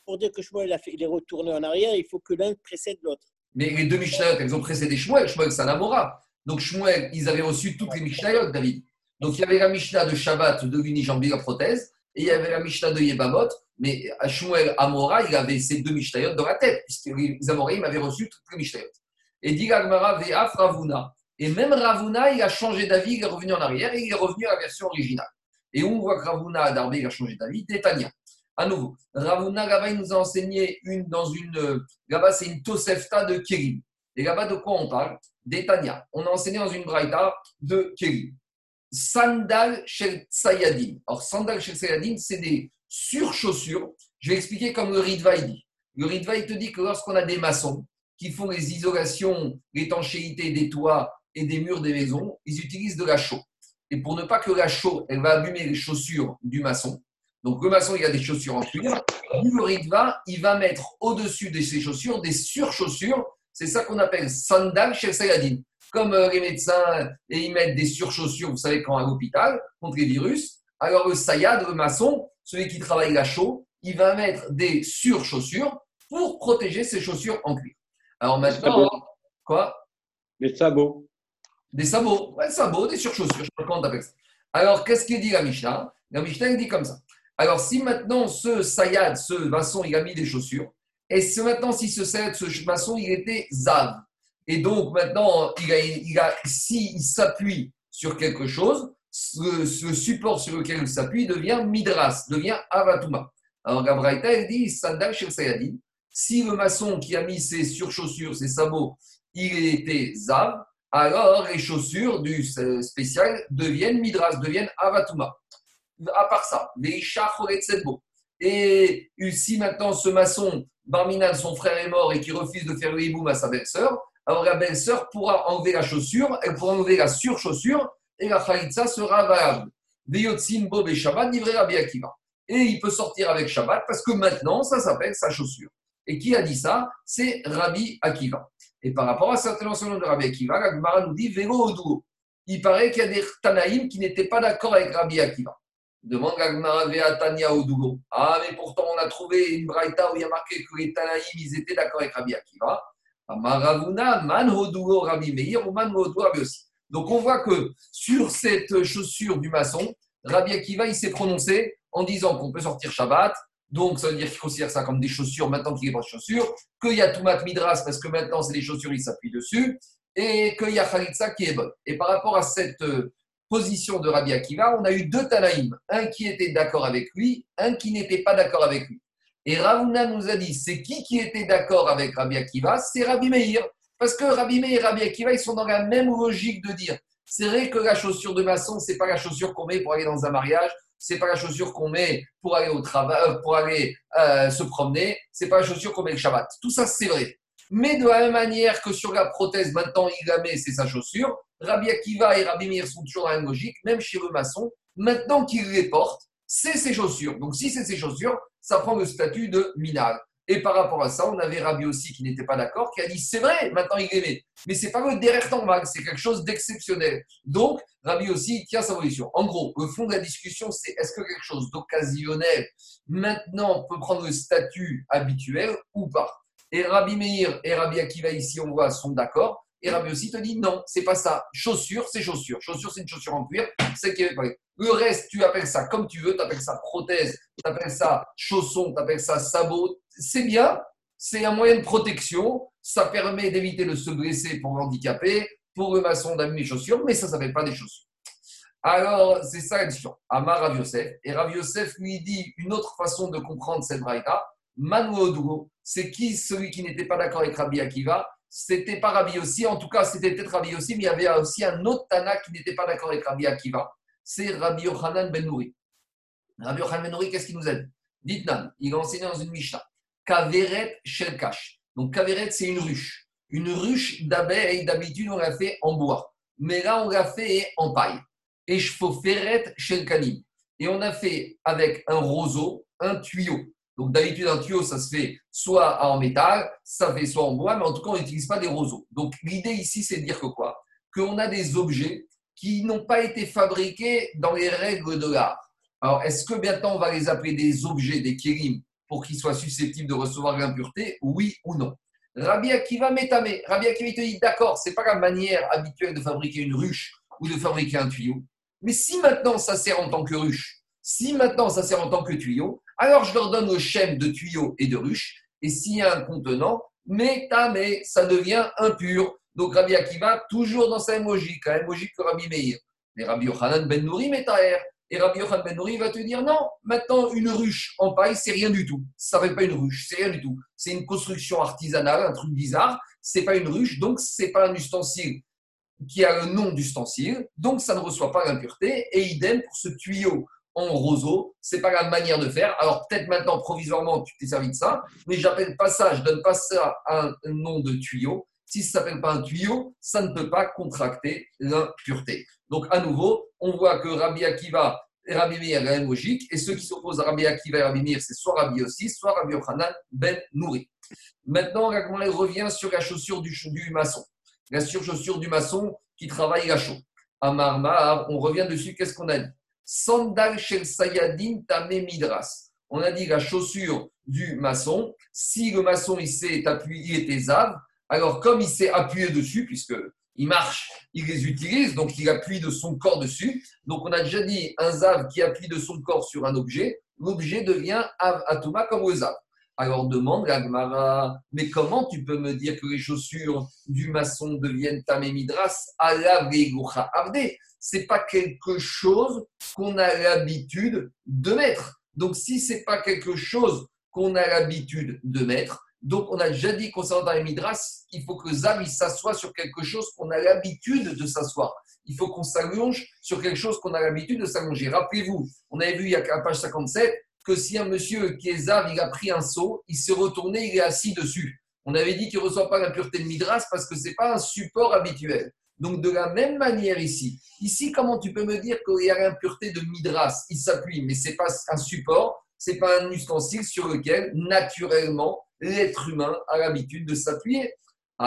pour dire que Shmuel il est retourné en arrière, il faut que l'un précède l'autre. Mais les deux Mishnayot, elles ont précédé Shmuel. Shmuel, c'est un Amora. Donc Shmuel, ils avaient reçu toutes les Mishnayot, David. Donc il y avait la Mishnah de Shabbat de l'unijambie la prothèse, et il y avait la Mishnah de Yebamot. Mais Shmuel Amora, il avait ces deux Mishnayot dans la tête, puisque les Amoraïm avaient reçu toutes les Mishnayot. Et dit Gagmara Ve'af Ravuna. Et même Ravuna, il a changé d'avis, il est revenu en arrière et il est revenu à la version originale. Et on voit que Ravuna Darbe, il a changé d'avis, Tétania. À nouveau, Ravuna, là il nous a enseigné une, dans une. Là-bas, c'est une Tosefta de Kérim. Et là-bas, de quoi on parle? D'Etania. On a enseigné dans une Braïta de Kérim. Sandal Shel Sayadin. Alors, Sandal Shel Sayadin, c'est des surchaussures. Je vais expliquer comme le Ritva dit. Le Ritva, te dit que lorsqu'on a des maçons qui font les isolations, l'étanchéité des toits et des murs des maisons, ils utilisent de la chaux. Et pour ne pas que la chaux, elle va abîmer les chaussures du maçon, donc le maçon, il a des chaussures en cuir, le Ritva, il va mettre au-dessus de ses chaussures des surchaussures. C'est ça qu'on appelle sandal chez Saladin. Comme euh, les médecins, et ils mettent des surchaussures, vous savez, quand à l'hôpital, contre les virus. Alors le sayad, le maçon, celui qui travaille la chaux, il va mettre des surchaussures pour protéger ses chaussures en cuir. Alors maintenant, quoi? Des sabots. Des sabots, ouais, sabots, des surchaussures, je sais pas comment on ça. Alors, qu'est-ce qu'il dit la Mishnah? La Mishnah, il dit comme ça. Alors, si maintenant ce Sayad, ce maçon, il a mis des chaussures, et si maintenant, si ce Sayad, ce maçon, il était Zav, et donc maintenant, il a, il a, s'il s'appuie sur quelque chose, ce, support sur lequel il s'appuie devient Midras, devient Avatuma. Alors, Gabraïta, elle dit Sandal Sayadin. Si le maçon qui a mis ses surchaussures, ses sabots, il était Zav, alors les chaussures du spécial deviennent Midras, deviennent Avatuma à part ça, les Et si maintenant ce maçon, Barminan, son frère est mort et qui refuse de faire le hiboum à sa belle-sœur, alors la belle-sœur pourra enlever la chaussure, elle pourra enlever la surchaussure et la khalitsa sera valable. Bob et Shabbat, Et il peut sortir avec Shabbat parce que maintenant, ça s'appelle sa chaussure. Et qui a dit ça? C'est Rabbi Akiva. Et par rapport à cette mention de Rabbi Akiva, la nous dit Vélo Il paraît qu'il y a des Tanaïm qui n'étaient pas d'accord avec Rabbi Akiva. Demande à Tania Dougo. Ah, mais pourtant, on a trouvé une braïta où il y a marqué que les Tanaïm, ils étaient d'accord avec Rabbi Akiva. Maravuna, Man Rabbi Meir, ou Man. Donc, on voit que sur cette chaussure du maçon, Rabbi Akiva, il s'est prononcé en disant qu'on peut sortir Shabbat. Donc, ça veut dire qu'il considère ça comme des chaussures maintenant qu'il a pas de chaussures. Qu'il y a Toumat Midras parce que maintenant, c'est des chaussures, il s'appuie dessus. Et qu'il y a Khalitsa qui est bonne. Et par rapport à cette position de Rabbi Akiva, on a eu deux Tanaïm, un qui était d'accord avec lui, un qui n'était pas d'accord avec lui. Et Ravuna nous a dit, c'est qui qui était d'accord avec Rabbi Akiva? C'est Rabbi Meir. Parce que Rabbi Meir et Rabbi Akiva, ils sont dans la même logique de dire, c'est vrai que la chaussure de maçon, c'est pas la chaussure qu'on met pour aller dans un mariage, c'est pas la chaussure qu'on met pour aller au travail, euh, pour aller euh, se promener, c'est pas la chaussure qu'on met le Shabbat. Tout ça, c'est vrai. Mais de la même manière que sur la prothèse, maintenant, il la met, c'est sa chaussure, Rabbi Akiva et Rabbi Meir sont toujours dans la même logique, même chez le maçon, maintenant qu'il les porte, c'est ses chaussures. Donc si c'est ses chaussures, ça prend le statut de minal. Et par rapport à ça, on avait Rabbi aussi qui n'était pas d'accord, qui a dit c'est vrai, maintenant il met. Mais c'est pas le derrière normal, c'est quelque chose d'exceptionnel. Donc, Rabbi aussi tient sa position. En gros, le fond de la discussion, c'est est-ce que quelque chose d'occasionnel maintenant peut prendre le statut habituel ou pas? Et Rabbi Meir et Rabbi Akiva ici, on voit, sont d'accord. Et Rabbi aussi te dit non, c'est pas ça. Chaussure, c'est chaussure. Chaussure, c'est une chaussure en cuir. C'est Le reste, tu appelles ça comme tu veux. Tu appelles ça prothèse, tu appelles ça chausson, tu appelles ça sabot. C'est bien. C'est un moyen de protection. Ça permet d'éviter de se blesser pour l'handicapé, pour le maçon d'amener les chaussures, mais ça ne s'appelle pas des chaussures. Alors, c'est ça la discussion. Amar Rav Yosef. Et Rav Yosef lui dit une autre façon de comprendre cette braïta. Manu c'est qui celui qui n'était pas d'accord avec Rabbi Akiva c'était pas Rabbi aussi, en tout cas c'était peut-être Rabbi aussi, mais il y avait aussi un autre Tana qui n'était pas d'accord avec Rabbi Akiva, c'est Rabbi Yochanan Ben Nouri. Rabbi Yochanan Ben Nouri, qu'est-ce qu'il nous a dit Dites-nous, il a enseigné dans une Mishnah, Kaveret Shelkash. Donc Kaveret, c'est une ruche. Une ruche d'abeilles, d'habitude on l'a fait en bois, mais là on l'a fait en paille. Et Shfoferet Shelkanim. Et on a fait avec un roseau, un tuyau. Donc d'habitude, un tuyau, ça se fait soit en métal, ça fait soit en bois, mais en tout cas, on n'utilise pas des roseaux. Donc l'idée ici, c'est de dire que quoi? Qu'on a des objets qui n'ont pas été fabriqués dans les règles de l'art. Alors, est-ce que maintenant on va les appeler des objets, des kérim, pour qu'ils soient susceptibles de recevoir l'impureté? Oui ou non? Rabbi Akiva métamé. Rabbi Akiva te dit d'accord, c'est pas la manière habituelle de fabriquer une ruche ou de fabriquer un tuyau. Mais si maintenant ça sert en tant que ruche, si maintenant ça sert en tant que tuyau, alors je leur donne le schème de tuyau et de ruche. Et s'il y a un contenant, mais tamé, ça devient impur. Donc Rabbi Akiva, toujours dans sa même logique, la même logique que Rabbi Meir. Mais Rabbi Yochanan ben Nouri, Metaher. Et Rabbi Yochanan ben Nouri va te dire non, maintenant une ruche en paille, c'est rien du tout. Ça ne pas une ruche, c'est rien du tout. C'est une construction artisanale, un truc bizarre. C'est pas une ruche, donc c'est pas un ustensile qui a le nom d'ustensile, donc ça ne reçoit pas l'impureté. Et idem pour ce tuyau en roseau, c'est pas la manière de faire. Alors peut-être maintenant provisoirement tu t'es servi de ça, mais j'appelle pas ça, je donne pas ça un nom de tuyau. Si ça s'appelle pas un tuyau, ça ne peut pas contracter l'impureté. Donc à nouveau, on voit que Rabbi Akiva et Rabbi Meir la même logique, et ceux qui s'opposent à Rabbi Akiva et Rabbi Meir, c'est soit Rabbi aussi, soit Rabbi Yochanan ben Nouri. Maintenant, on revient sur la chaussure du, du maçon la surchaussure du maçon qui travaille la chaux. Amar on revient dessus, qu'est-ce qu'on a dit? Sandal shel sayadin midras. On a dit la chaussure du maçon. Si le maçon il s'est appuyé, il était alors comme il s'est appuyé dessus, puisque il marche, il les utilise, donc il appuie de son corps dessus. Donc on a déjà dit un zav qui appuie de son corps sur un objet, l'objet devient av atuma comme le zav. Alors demande Gagmara, mais comment tu peux me dire que les chaussures du maçon deviennent tamémidras à la Ce C'est pas quelque chose qu'on a l'habitude de mettre. Donc si c'est pas quelque chose qu'on a l'habitude de mettre, donc on a déjà dit concernant les midras, il faut que Zam s'assoie sur quelque chose qu'on a l'habitude de s'asseoir. Il faut qu'on s'allonge sur quelque chose qu'on a l'habitude de s'allonger. Rappelez-vous, on avait vu il y a la page 57, que si un monsieur qui est zav, il a pris un seau, il s'est retourné, il est assis dessus. On avait dit qu'il ne reçoit pas la pureté de Midras parce que ce n'est pas un support habituel. Donc, de la même manière ici, ici, comment tu peux me dire qu'il y a l'impureté de Midras Il s'appuie, mais ce n'est pas un support, ce n'est pas un ustensile sur lequel, naturellement, l'être humain a l'habitude de s'appuyer. Il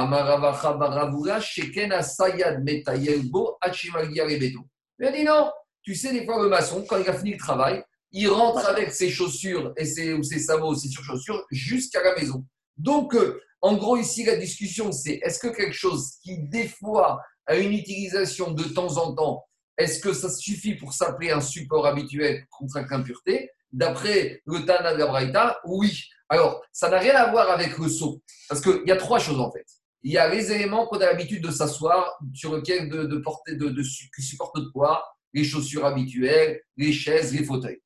a dit non, tu sais, des fois, le maçon, quand il a fini le travail, il rentre avec ses chaussures et ses, ou ses sabots, ses surchaussures jusqu'à la maison. Donc, euh, en gros, ici, la discussion, c'est est-ce que quelque chose qui, des fois, a une utilisation de temps en temps, est-ce que ça suffit pour s'appeler un support habituel contre l'impureté D'après le Tana de la oui. Alors, ça n'a rien à voir avec le seau. Parce qu'il y a trois choses, en fait. Il y a les éléments qu'on a l'habitude de s'asseoir, sur lesquels de, de, de, qui supportent notre poids, les chaussures habituelles, les chaises, les fauteuils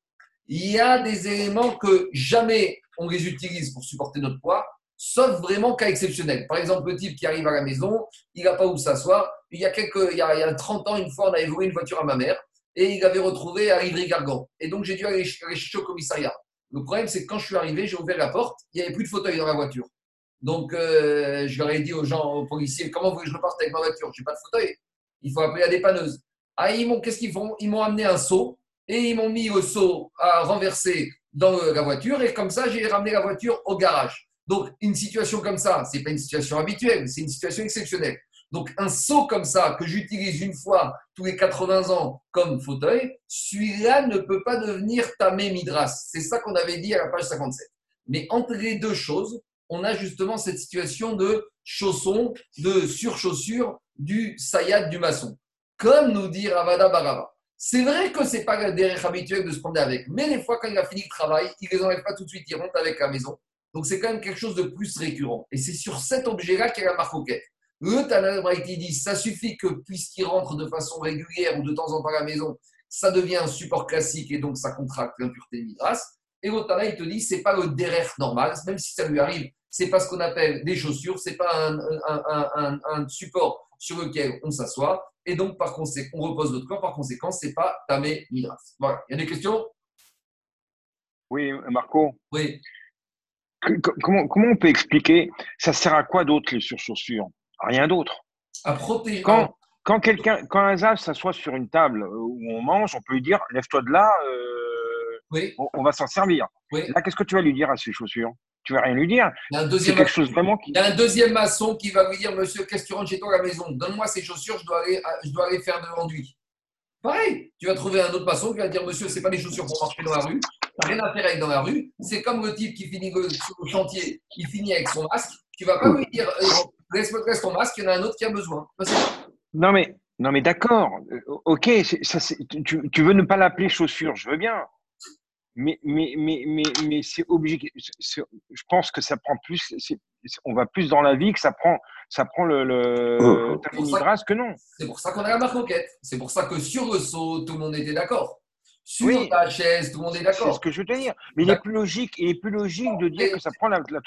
il y a des éléments que jamais on les utilise pour supporter notre poids, sauf vraiment cas exceptionnel. Par exemple, le type qui arrive à la maison, il n'a pas où s'asseoir. Il y, a quelques, il, y a, 30 ans, une fois, on avait volé une voiture à ma mère et il avait retrouvé à Ivry-Gargan. Et donc, j'ai dû aller chercher au commissariat. Le problème, c'est que quand je suis arrivé, j'ai ouvert la porte, il n'y avait plus de fauteuil dans la voiture. Donc, euh, je leur ai dit aux gens, aux policiers, comment vous voulez que je reparte avec ma voiture? Je n'ai pas de fauteuil. Il faut appeler la dépanneuse. Ah, ils m'ont, qu'est-ce qu'ils font? Ils m'ont amené un seau et ils m'ont mis au seau à renverser dans la voiture et comme ça, j'ai ramené la voiture au garage. Donc, une situation comme ça, ce n'est pas une situation habituelle, c'est une situation exceptionnelle. Donc, un seau comme ça, que j'utilise une fois tous les 80 ans comme fauteuil, celui-là ne peut pas devenir tamé midras. C'est ça qu'on avait dit à la page 57. Mais entre les deux choses, on a justement cette situation de chausson, de surchaussure du sayad du maçon. Comme nous dit Ravada Barava. C'est vrai que ce n'est pas le derrière habituel de se prendre avec, mais des fois, quand il a fini le travail, il les enlève pas tout de suite, il rentre avec la maison. Donc, c'est quand même quelque chose de plus récurrent. Et c'est sur cet objet-là qu'il y a la marque Le Tana dit ça suffit que puisqu'il rentre de façon régulière ou de temps en temps à la maison, ça devient un support classique et donc ça contracte l'impureté midras. Et Tana, il te dit c'est pas le derrière normal, même si ça lui arrive, c'est pas ce qu'on appelle des chaussures, c'est pas un support sur lequel on s'assoit, et donc, par conséquent, on repose notre corps. Par conséquent, ce n'est pas Tamé Midras. Voilà. Il y a des questions? Oui, Marco. Oui. Comment, comment on peut expliquer? Ça sert à quoi d'autre les surchaussures? Rien d'autre. À protéger. Quand, quand, quelqu'un, quand un zaf s'assoit sur une table où on mange, on peut lui dire lève-toi de là, euh, oui. on, va s'en servir. Oui. Là, qu'est-ce que tu vas lui dire à ces chaussures? Tu vas rien lui dire. Il y a un deuxième, quelque chose vraiment qui... Il y a un deuxième maçon qui va lui dire Monsieur, qu'est-ce que tu rentres chez toi à la maison? Donne-moi ces chaussures, je dois aller, je dois aller faire de l'enduit. Pareil, tu vas trouver un autre maçon qui va dire Monsieur, ce n'est pas des chaussures pour marcher dans la rue, tu rien à faire avec dans la rue. C'est comme le type qui finit sur le chantier, il finit avec son masque. Tu ne vas pas lui dire euh, Laisse-moi ton masque, il y en a un autre qui a besoin. Non, mais, non, mais d'accord. Euh, ok, ça, tu, tu, veux ne pas l'appeler chaussure, je veux bien mais, mais, mais, mais, mais c'est obligé. Je pense que ça prend plus. on va plus dans la vie que ça prend, ça prend le, le C'est Tamé pour ça que non. C'est pour ça qu'on a la marque moquette. C'est pour ça que sur le saut, tout le monde était d'accord. Sur Oui. la chaise, tout le monde est C'est d'accord. ce que je veux te dire. Mais il est plus logique, il est plus logique de dire que ça prend la, la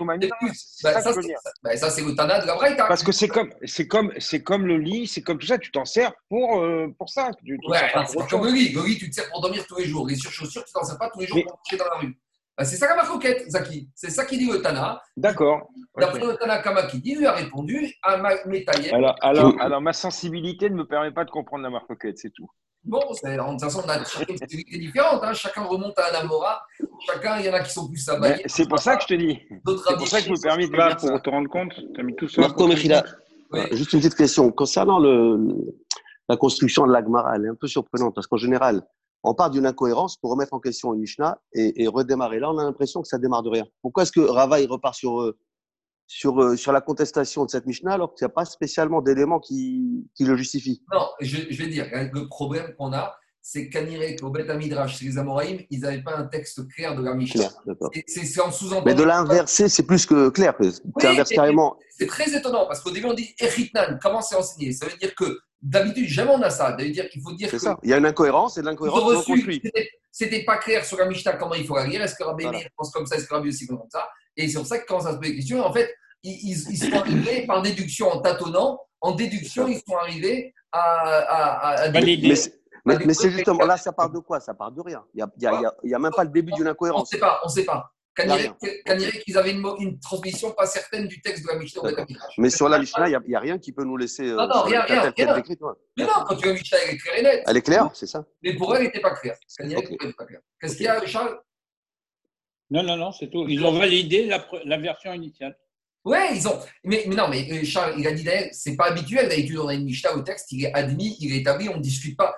C'est bah, ça c'est- bah, ça, c'est le Tana de la Braïta. Parce que c'est comme, c'est comme, c'est comme le lit, c'est comme tout ça. Tu t'en sers pour, euh, pour ça. Tu Ouais, c'est comme le lit. Le lit, tu te sers pour dormir tous les jours. Les surchaussures, tu t'en sers pas tous les jours Mais- pour marcher dans la rue. Bah, c'est ça la marque moquette, Zaki. C'est ça qui dit le Tana. D'accord. D'après Ok. le Tana Kamakidi, il lui a répondu à ma Métaïe. Alors, alors, alors, ma sensibilité ne me permet pas de comprendre la marque coquette, c'est tout. Bon, c'est- de toute façon, on a chacun une sensibilité différente. hein. Chacun remonte à un Amora. Chacun, il y en a qui sont plus Mais abayés. C'est pour ça que je te dis. C'est pour ça que je me permets de pour te rendre compte, tu as mis tout ça. Marco Mechila. Oui. euh, juste une petite question. Concernant le, la construction de l'Agmara, elle est un peu surprenante parce qu'en général, on part d'une incohérence pour remettre en question une Mishnah et, et redémarrer. Là, on a l'impression que ça démarre de rien. Pourquoi est-ce que Rava il repart sur, euh, sur, euh, sur la contestation de cette Mishnah alors qu'il n'y a pas spécialement d'éléments qui, qui le justifient. Non, je, je vais dire, le problème qu'on a, c'est qu'Anirek, au Beth Amidrash, chez les Amoraïm, ils n'avaient pas un texte clair de la Mishnah. C'est c'est en sous-entendu. Mais de l'inverser, c'est plus que clair. Carrément. C'est très étonnant parce qu'au début, on dit Echitnan, comment c'est enseigné? Ça veut dire que d'habitude, jamais on a ça. Ça veut dire qu'il faut dire C'est que ça. Il y a une incohérence et de l'incohérence c'était- pas clair sur la Mishnah comment il faut la lire. Est-ce que Rabbi Voilà. Pense comme ça? Est-ce que Rabbi aussi pense comme ça? Et c'est pour ça que quand ça se pose des questions, en fait, ils, ils- ils sont arrivés par déduction en tâtonnant. En déduction, ils sont arrivés à. à, à- à- Valider. Mais c'est- mais, c'est justement là, ça part de quoi? Ça part de rien. Il n'y a, a, il y a- il y a même pas le début d'une On ne incohérence. sait pas, on ne sait pas. Kanirek, qu'ils avaient une, transmission pas certaine du texte de la Mishnah. Mais sur la Mishnah, il n'y a, il y a rien qui peut nous laisser. euh, Non, non, rien, rien, ouais. Mais non, quand tu vois Mishnah, elle est claire et nette. Elle est claire, c'est ça Mais pour elle, elle n'était pas claire. Kanirek, Ok. pour elle, elle était pas claire. Qu'est-ce qu'il y a, Charles? Non, non, non, c'est tout. Ils ont validé la, la version initiale. Ouais, ils ont. Mais, mais non, mais euh, Charles, il a dit d'ailleurs, c'est pas habituel. D'habitude, on a une Mishnah au texte, il est admis, il est établi, on ne discute pas.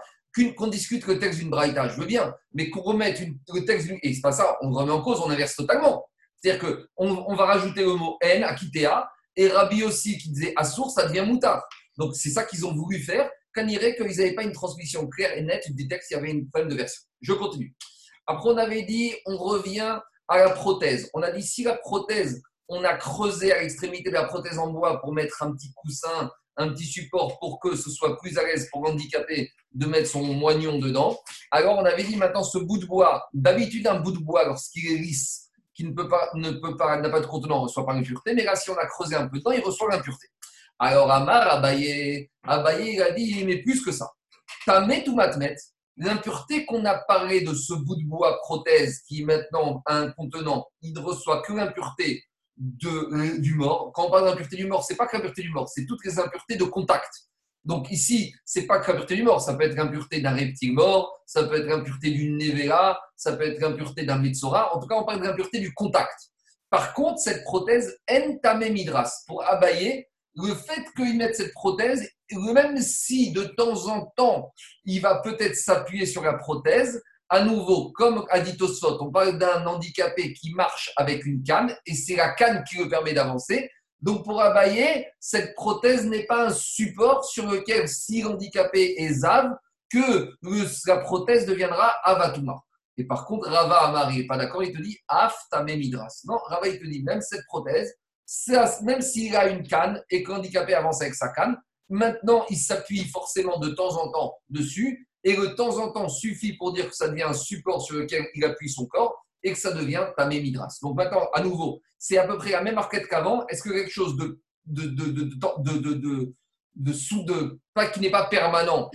Qu'on discute le texte d'une Braïta, je veux bien, mais qu'on remette une- le texte d'une. Et c'est pas ça, on remet en cause, on inverse totalement. C'est-à-dire qu'on on va rajouter le mot N, Akitea, et Rabbi aussi qui disait Assour, ça devient Moutard. Donc c'est ça qu'ils ont voulu faire, qu'on irait qu'ils n'avaient pas une transmission claire et nette du texte, il y avait une problème de version. Je continue. Après, on avait dit, on revient à la prothèse. On a dit, si la prothèse, on a creusé à l'extrémité de la prothèse en bois pour mettre un petit coussin, un petit support pour que ce soit plus à l'aise pour l'handicapé de mettre son moignon dedans, alors on avait dit maintenant ce bout de bois, d'habitude un bout de bois lorsqu'il est lisse, qui ne peut pas, ne peut pas, n'a pas de contenant, reçoit pas l'impureté, mais là si on a creusé un peu dedans, il reçoit l'impureté. Alors Amar, Abaye, Abaye, il a dit, mais plus que ça. Tamet ou matmet, l'impureté qu'on a parlé de ce bout de bois prothèse qui maintenant a un contenant, il ne reçoit que l'impureté euh, du mort. Quand on parle d'impureté du mort, c'est pas que l'impureté du mort, c'est toutes les impuretés de contact. Donc ici, c'est pas que l'impureté du mort, ça peut être l'impureté d'un reptile mort, ça peut être l'impureté d'une nevera, ça peut être l'impureté d'un metsora. En tout cas, on parle de l'impureté du contact. Par contre, cette prothèse entame midras pour abayer le fait qu'il mette cette prothèse, même si de temps en temps il va peut-être s'appuyer sur la prothèse, à nouveau, comme a dit Tosfot, on parle d'un handicapé qui marche avec une canne et c'est la canne qui le permet d'avancer. Donc pour abayer, cette prothèse n'est pas un support sur lequel, si l'handicapé est zave, que la prothèse deviendra avatuma. Et par contre, Rava Amari n'est pas d'accord, il te dit af tamé midras. Non, Rava il te dit même cette prothèse, même s'il a une canne et que l'handicapé avance avec sa canne, maintenant il s'appuie forcément de temps en temps dessus et de temps en temps suffit pour dire que ça devient un support sur lequel il appuie son corps et que ça devient tamé midras. Donc maintenant, à nouveau, c'est à peu près la même marquette qu'avant. Est-ce que quelque chose de, de, de- de sous de pas qui n'est pas permanent,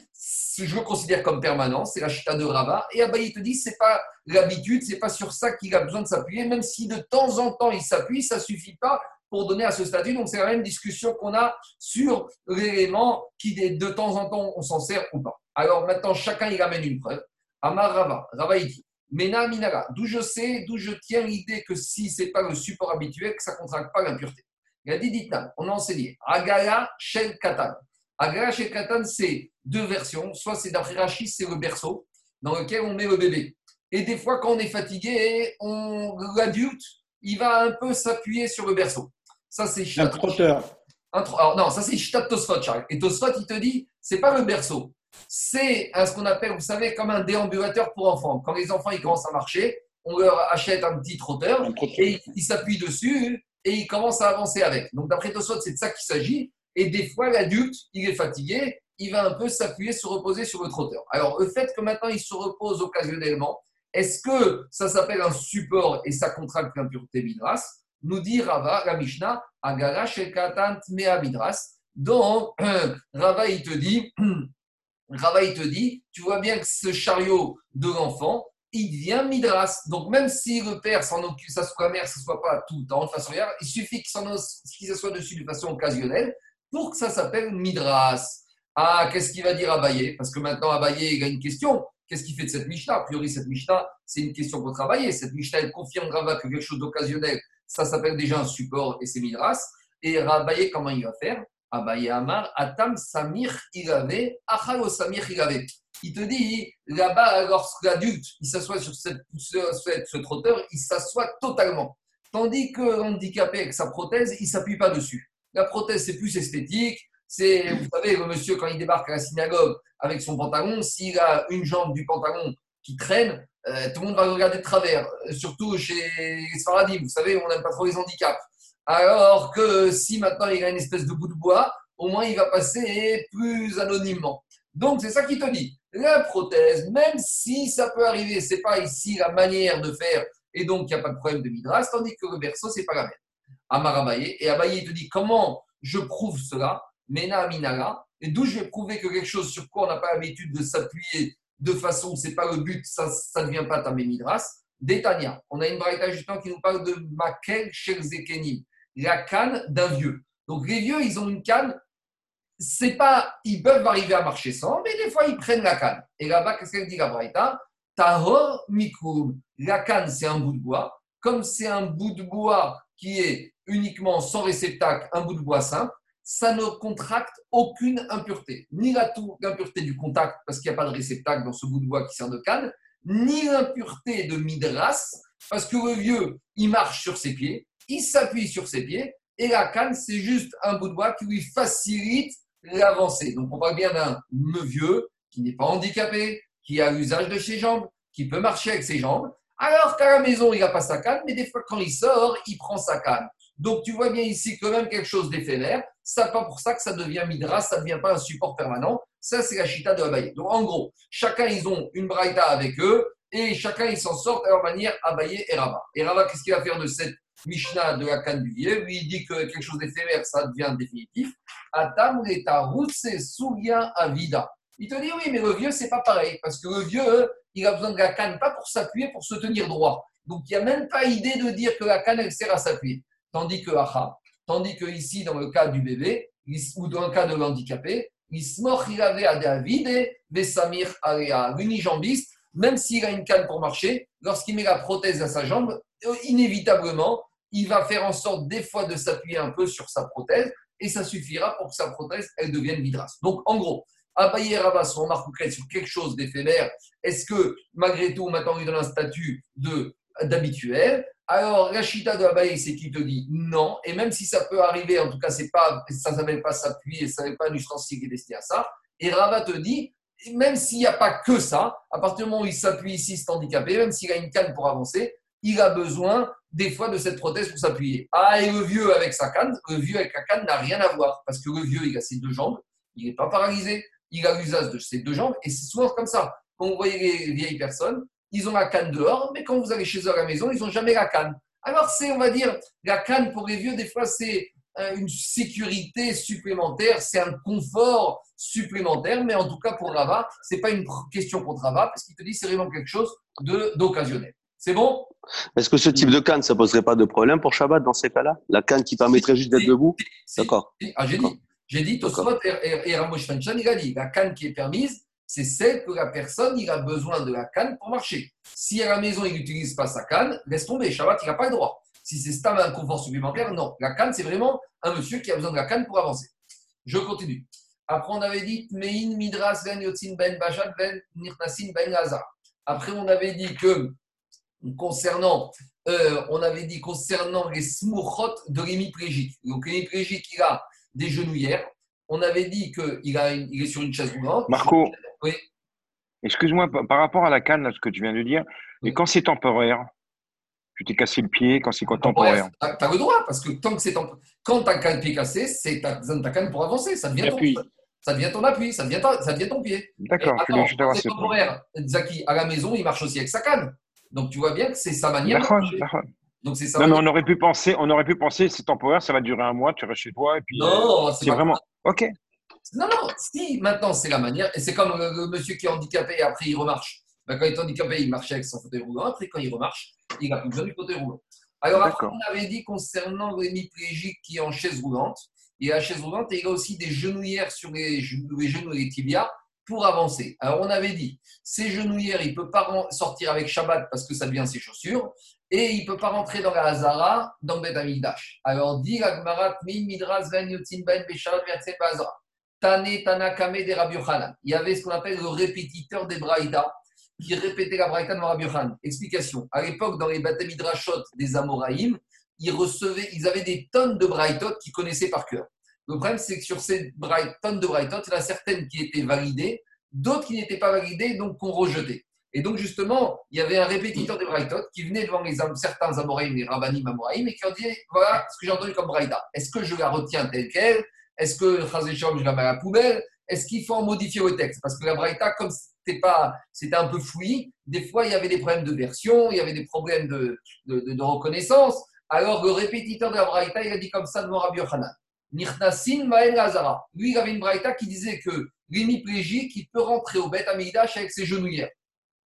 je le considère comme permanent, c'est la chita de Rava. Et Abaye te dit, c'est pas l'habitude, c'est pas sur ça qu'il a besoin de s'appuyer, même si de temps en temps il s'appuie, ça suffit pas pour donner à ce statut. Donc c'est la même discussion qu'on a sur l'élément qui de temps en temps on s'en sert ou pas. Alors maintenant chacun il amène une preuve. Amar Rava, Rava il dit, Mena Minara, d'où je sais, d'où je tiens l'idée que si c'est pas le support habituel, que ça ne contracte pas l'impureté. Il a dit Ditnan, on a enseigné Agala Shel Katan. Agala Shel Katan, c'est deux versions. Soit c'est d'après Rachis, c'est le berceau dans lequel on met le bébé. Et des fois, quand on est fatigué, on, l'adulte, il va un peu s'appuyer sur le berceau. Ça, c'est Un trotteur. un tro- alors, non, ça c'est Shita Tosfot, Charles. Et Tosfot, il te dit, c'est pas le berceau. C'est ce qu'on appelle, vous savez, comme un déambulateur pour enfants. Quand les enfants ils commencent à marcher, on leur achète un petit trotteur Un trotteur. et ils s'appuient dessus et il commence à avancer avec. Donc d'après Tosot, c'est de ça qu'il s'agit. Et des fois, l'adulte, il est fatigué, il va un peu s'appuyer, se reposer sur le trotteur. Alors, le fait que maintenant il se repose occasionnellement, est-ce que ça s'appelle un support et ça contracte l'impureté midras Nous dit Rava, la Mishnah, Agara Shekatant Mea Midras. Donc, Rava, il te dit, Rava, il te dit, tu vois bien que ce chariot de l'enfant, il devient midras. Donc, même si le père s'en occupe, ça soit mère, ça soit pas tout le temps de façon il suffit qu'il s'assoie dessus de façon occasionnelle pour que ça s'appelle midras. Ah, qu'est-ce qu'il va dire Abaye Parce que maintenant, Abaye, il a une question. Qu'est-ce qu'il fait de cette Mishnah A priori, cette Mishnah, c'est une question pour travailler. Cette Mishnah, elle confirme Rava que quelque chose d'occasionnel, ça s'appelle déjà un support et c'est midras. Et Abaye, comment il va faire? Abaye Amar, Atam Samir Irave, Achalo Samir Irave. Il te dit, là-bas, lorsque l'adulte, il s'assoit sur cette, ce, ce, trotteur, il s'assoit totalement. Tandis que l'handicapé avec sa prothèse, il ne s'appuie pas dessus. La prothèse, c'est plus esthétique. C'est, vous savez, le monsieur, quand il débarque à la synagogue avec son pantalon, s'il a une jambe du pantalon qui traîne, euh, tout le monde va regarder de travers. Euh, surtout chez les Sfaradim, vous savez, on n'aime pas trop les handicaps. Alors que si maintenant il a une espèce de bout de bois, au moins il va passer plus anonymement. Donc c'est ça qui te dit. La prothèse, même si ça peut arriver, c'est pas ici la manière de faire, et donc il n'y a pas de problème de midras, tandis que le berceau, c'est pas la même. Amar Abaye, et Abaye te dit comment je prouve cela? Mena Minala, et d'où je vais prouver que quelque chose sur quoi on n'a pas l'habitude de s'appuyer de façon, c'est pas le but, ça ne devient pas ta midras. Détania, on a une braïta justement qui nous parle de Makel Sherzekeni, la canne d'un vieux. Donc les vieux, ils ont une canne c'est pas, ils peuvent arriver à marcher sans, mais des fois ils prennent la canne. Et là-bas, qu'est-ce qu'elle dit la Braïta? Tahor mikum. La canne, c'est un bout de bois. Comme c'est un bout de bois qui est uniquement sans réceptacle, un bout de bois simple, ça ne contracte aucune impureté. Ni l'impureté du contact, parce qu'il n'y a pas de réceptacle dans ce bout de bois qui sert de canne, ni l'impureté de midras, parce que le vieux, il marche sur ses pieds, il s'appuie sur ses pieds, et la canne, c'est juste un bout de bois qui lui facilite l'avancée. Donc on parle bien d'un vieux qui n'est pas handicapé, qui a l'usage de ses jambes, qui peut marcher avec ses jambes, alors qu'à la maison, il n'a pas sa canne, mais des fois, quand il sort, il prend sa canne. Donc tu vois bien ici quand même quelque chose d'éphémère. Ça pas pour ça que ça devient midras, ça ne devient pas un support permanent. Ça, c'est la chita de Abaye. Donc en gros, chacun, ils ont une braïta avec eux et chacun, ils s'en sortent à leur manière Abaye et Rabat. Et Rabat, qu'est-ce qu'il va faire de cette Mishnah de la canne du vieux, lui il dit que quelque chose d'éphémère, ça devient définitif. Atam souvient avida. Il te dit oui, mais le vieux, c'est pas pareil, parce que le vieux, il a besoin de la canne, pas pour s'appuyer, pour se tenir droit. Donc il n'y a même pas idée de dire que la canne, elle sert à s'appuyer. Tandis que aha, tandis que ici, dans le cas du bébé, ou dans le cas de l'handicapé, l'unijambiste, même s'il a une canne pour marcher, lorsqu'il met la prothèse à sa jambe, euh, inévitablement, il va faire en sorte des fois de s'appuyer un peu sur sa prothèse et ça suffira pour que sa prothèse elle devienne vidras. Donc en gros, Abaye et Rabat sont sur quelque chose d'éphémère. Est-ce que malgré tout, maintenant, il donne un statut d'habituel? Alors, la chita de Abaye, c'est qui te dit non. Et même si ça peut arriver, en tout cas, c'est pas, ça ne s'appelle pas s'appuyer, ça n'est pas un ustensile qui est destiné à ça. Et Rabat te dit, même s'il n'y a pas que ça, à partir du moment où il s'appuie ici, c'est handicapé, même s'il a une canne pour avancer, il a besoin des fois de cette prothèse pour s'appuyer. Ah, et le vieux avec sa canne, le vieux avec la canne n'a rien à voir, parce que le vieux, il a ses deux jambes, il n'est pas paralysé, il a l'usage de ses deux jambes, et c'est souvent comme ça. Quand vous voyez les vieilles personnes, ils ont la canne dehors, mais quand vous allez chez eux à la maison, ils n'ont jamais la canne. Alors, c'est, on va dire, la canne pour les vieux, des fois, c'est euh, une sécurité supplémentaire, c'est un confort supplémentaire, mais en tout cas pour Rava, ce n'est pas une question contre Rava, parce qu'il te dit c'est vraiment quelque chose d'occasionnel. C'est bon? Est-ce que ce type de canne, ça poserait pas de problème pour Shabbat dans ces cas-là? La canne qui permettrait juste d'être debout? D'accord. Ah, j'ai dit, j'ai dit, Tosfot et, et Ramosh il a dit, la canne qui est permise, c'est celle que la personne, il a besoin de la canne pour marcher. Si à la maison, il n'utilise pas sa canne, laisse tomber, Shabbat, il n'a pas le droit. Si c'est stable un confort supplémentaire, non. La canne, c'est vraiment un monsieur qui a besoin de la canne pour avancer. Je continue. Après, on avait dit Mein Midras Ben Yotzin Ben Bajat Ben Nirnasin Ben Lazar. Après, on avait dit que concernant, euh, on avait dit concernant les smuchot de l'hémiplégique. Donc l'hémiplégique, il a des genouillères. On avait dit qu'il il est sur une chaise roulante. Marco, oui. excuse-moi, par rapport à la canne, là, ce que tu viens de dire, et quand c'est temporaire Tu t'es cassé le pied quand c'est temporaire? Tu as, le droit, parce que tant que c'est temporaire, quand tu as le pied cassé, c'est ta, ta canne pour avancer. Ça devient, ton, ça devient ton appui, ça devient, ça devient ton pied. D'accord, tu c'est temporaire. Zaki, à la maison, il marche aussi avec sa canne. Donc tu vois bien que c'est sa manière. Donc c'est ça. Non, mais on aurait pu penser, on aurait pu penser, c'est temporaire, ça va durer un mois, tu restes chez toi et puis. Non, c'est vraiment. Ok. Non, non, si, maintenant c'est la manière, et c'est comme le, monsieur qui est handicapé et après il remarche. Ben, quand il est handicapé, il marche avec son fauteuil roulant, après quand il remarche, il n'a plus besoin du fauteuil roulant. Alors après, on avait dit concernant l'hémiplégique qui est en chaise roulante, et la chaise roulante, il y a aussi des genouillères sur les, genoux et les tibias pour avancer. Alors on avait dit, ces genouillères, il ne peut pas sortir avec Shabbat parce que ça devient ses chaussures, et il ne peut pas rentrer dans la Hazara, dans Bet Amidash. Alors dit l'Agmarat, Mi Midras Ben Yotzin Ben Besharat Bazara. Tane Tanakame de Rabbi Il y avait ce qu'on appelle le répétiteur des Braïta, qui répétait la Braïta de Rabbi Explication. À l'époque, dans les Batem Midrashot des Amoraïm, ils recevaient, ils avaient des tonnes de Braïtot qu'ils connaissaient par cœur. Le problème, c'est que sur ces tonnes de Braïtot, il y en a certaines qui étaient validées, d'autres qui n'étaient pas validées, donc qu'on rejetait. Et donc, justement, il y avait un répétiteur des Braïtot qui venait devant les, certains Amoraïm, les Rabbanim Amoraïm, et qui leur disait Voilà ce que j'ai entendu comme Braïta. Est-ce que je la retiens telle qu'elle? Est-ce que je la mets à la poubelle? Est-ce qu'il faut en modifier le texte? Parce que la Braïta, comme c'était pas, c'était un peu fouillis, des fois il y avait des problèmes de version, il y avait des problèmes de, de, reconnaissance. Alors le répétiteur de la Braïta, il a dit comme ça devant Rabbi Yochanan. Nirnasin Lazara. Lui, il avait une Braïta qui disait que l'hémiplégique, il peut rentrer au Beth Amidash avec ses genouillères.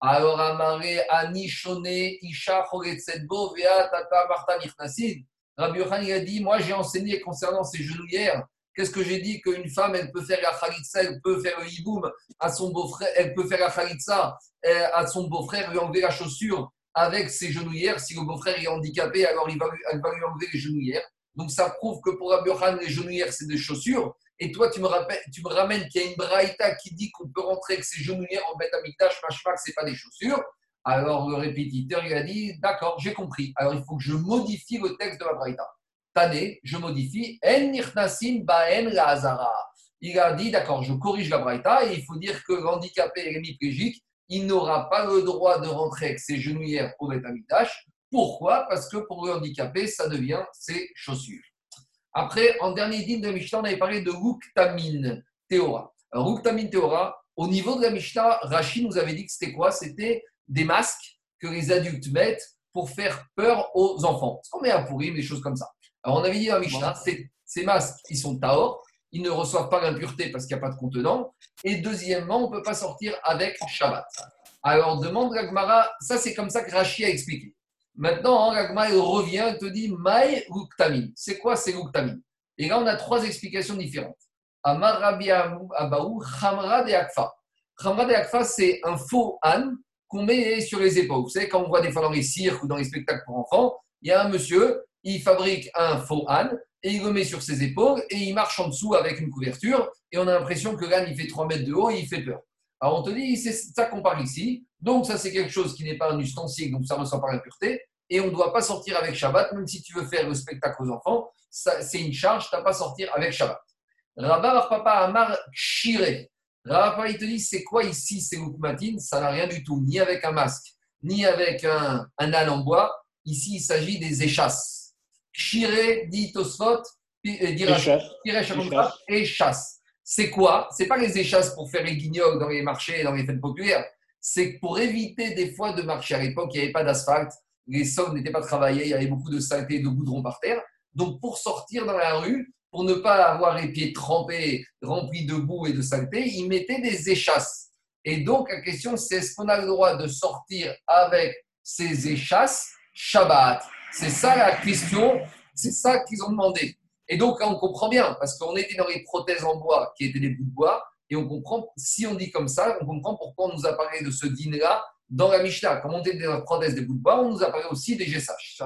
Alors, Amare, Ani, Shone, Isha, Choretzetbo, Vea, Tata, Marta, Nirnasin. Rabbi Yochanan, il a dit Moi, j'ai enseigné concernant ses genouillères Qu'est-ce que j'ai dit Qu'une femme, elle peut faire la khalitsa, elle peut faire le hiboum à son beau-frère, elle peut faire la khalitsa euh, à son beau-frère, lui enlever la chaussure avec ses genouillères. Si le beau-frère est handicapé, alors il va, elle va lui enlever les genouillères. Donc ça prouve que pour Abraham, les genouillères, c'est des chaussures. Et toi, tu me, rappelles, tu me ramènes qu'il y a une braïta qui dit qu'on peut rentrer avec ses genouillères en bête amitash, machmak, ce n'est pas des chaussures. Alors le répétiteur, il a dit, d'accord, j'ai compris. Alors il faut que je modifie le texte de la braïta je modifie, En Baen La Il a dit, d'accord, je corrige la Braïta et il faut dire que l'handicapé hémiplégique, il n'aura pas le droit de rentrer avec ses genouillères au Betamitash. Pourquoi? Parce que pour le handicapé, ça devient ses chaussures. Après, en dernier dîme de Mishnah, on avait parlé de Ruktamin Théora. Ruktamin Théora, au niveau de la Mishnah, Rachid nous avait dit que c'était quoi? C'était des masques que les adultes mettent pour faire peur aux enfants. Ce qu'on met à pourrir, des choses comme ça. Alors, on avait dit à Mishnah, ces masques, ils sont taor, ils ne reçoivent pas l'impureté parce qu'il n'y a pas de contenant. Et deuxièmement, on ne peut pas sortir avec Shabbat. Alors, demande Gagmara, ça c'est comme ça que Rashi a expliqué. Maintenant, Gagmara, il revient et te dit Maï Luktamin. C'est quoi ces Luktamin? Et là, on a trois explications différentes. Amar Rabbi Abaou, Khamra et Akfa. Khamra et Akfa, c'est un faux âne qu'on met sur les épaules. Vous savez, quand on voit des fois dans les cirques ou dans les spectacles pour enfants, il y a un monsieur, il fabrique un faux âne et il le met sur ses épaules et il marche en dessous avec une couverture et on a l'impression que l'âne il fait 3 mètres de haut et il fait peur. Alors on te dit, c'est ça qu'on parle ici. Donc ça c'est quelque chose qui n'est pas un ustensile, donc ça ne ressent pas l'impureté. Et on ne doit pas sortir avec Shabbat, même si tu veux faire le spectacle aux enfants, c'est une charge, tu n'as pas sortir avec Shabbat. Rabba Papa Amar Shire. Rabba il te dit, c'est quoi ici ces matines Ça n'a rien du tout, ni avec un masque, ni avec un, un âne en bois. Ici, il s'agit des échasses. Chiré, dit Tosfot, et chasse. C'est quoi? C'est pas les échasses pour faire les guignols dans les marchés et dans les fêtes populaires. C'est pour éviter des fois de marcher. À l'époque, il n'y avait pas d'asphalte, les sols n'étaient pas travaillés, il y avait beaucoup de saleté et de goudron par terre. Donc, pour sortir dans la rue, pour ne pas avoir les pieds trempés, remplis de boue et de saleté, ils mettaient des échasses. Et donc, la question, c'est est-ce qu'on a le droit de sortir avec ces échasses? Shabbat c'est ça la question, c'est ça qu'ils ont demandé. Et donc, on comprend bien, parce qu'on était dans les prothèses en bois qui étaient des bouts de bois, et on comprend, si on dit comme ça, on comprend pourquoi on nous a parlé de ce dîner-là dans la Mishnah. Comme on était dans les prothèses des bouts de bois, on nous a parlé aussi des gessages.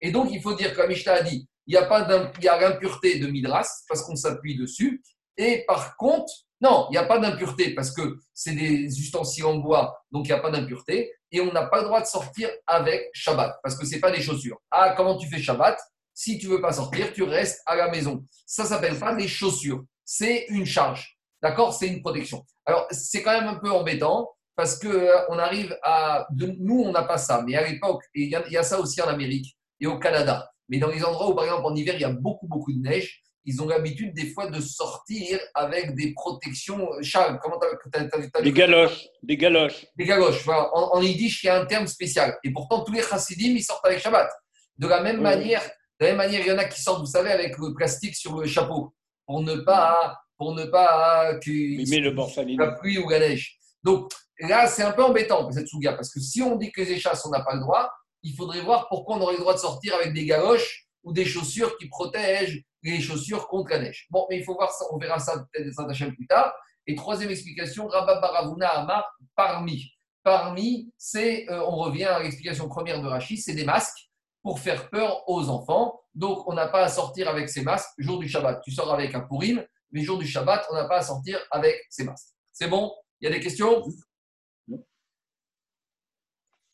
Et donc, il faut dire que la Mishnah a dit il n'y a pas d'impureté de Midras, parce qu'on s'appuie dessus. Et par contre, non, il n'y a pas d'impureté parce que c'est des ustensiles en bois, donc il n'y a pas d'impureté. Et on n'a pas le droit de sortir avec Shabbat parce que ce n'est pas des chaussures. Ah, comment tu fais Shabbat? Si tu veux pas sortir, tu restes à la maison. Ça s'appelle pas des chaussures. C'est une charge. D'accord? C'est une protection. Alors, c'est quand même un peu embêtant parce que euh, on arrive à. nous, on n'a pas ça, mais à l'époque, il y a ça aussi en Amérique et au Canada. Mais dans les endroits où, par exemple, en hiver, il y a beaucoup, beaucoup de neige, ils ont l'habitude des fois de sortir avec des protections. Charles, comment t'as t'as- Des galoches, des galoches. des galoches. Voilà. En, en yiddish, il y a un terme spécial. Et pourtant, tous les chassidim, ils sortent avec Shabbat. De la même Oui. manière, de la même manière, il y en a qui sortent, vous savez, avec le plastique sur le chapeau pour ne pas, pour ne pas qu'il le la pluie ou la neige. Donc là, c'est un peu embêtant cette souga parce que si on dit que les échasses, on n'a pas le droit, il faudrait voir pourquoi on aurait le droit de sortir avec des galoches ou des chaussures qui protègent les chaussures contre la neige. Bon, mais il faut voir ça, on verra ça peut-être plus tard. Et troisième explication, Rabba Baravuna Amar parmi. Parmi, c'est, euh, on revient à l'explication première de Rachid, c'est des masques pour faire peur aux enfants. Donc, on n'a pas à sortir avec ces masques jour du Shabbat. Tu sors avec un pourim, mais jour du Shabbat, on n'a pas à sortir avec ces masques. C'est bon? Il y a des questions?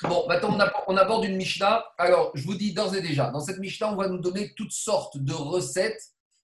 Bon, maintenant on, ab- on aborde une Mishnah. Alors, je vous dis d'ores et déjà, dans cette Mishnah, on va nous donner toutes sortes de recettes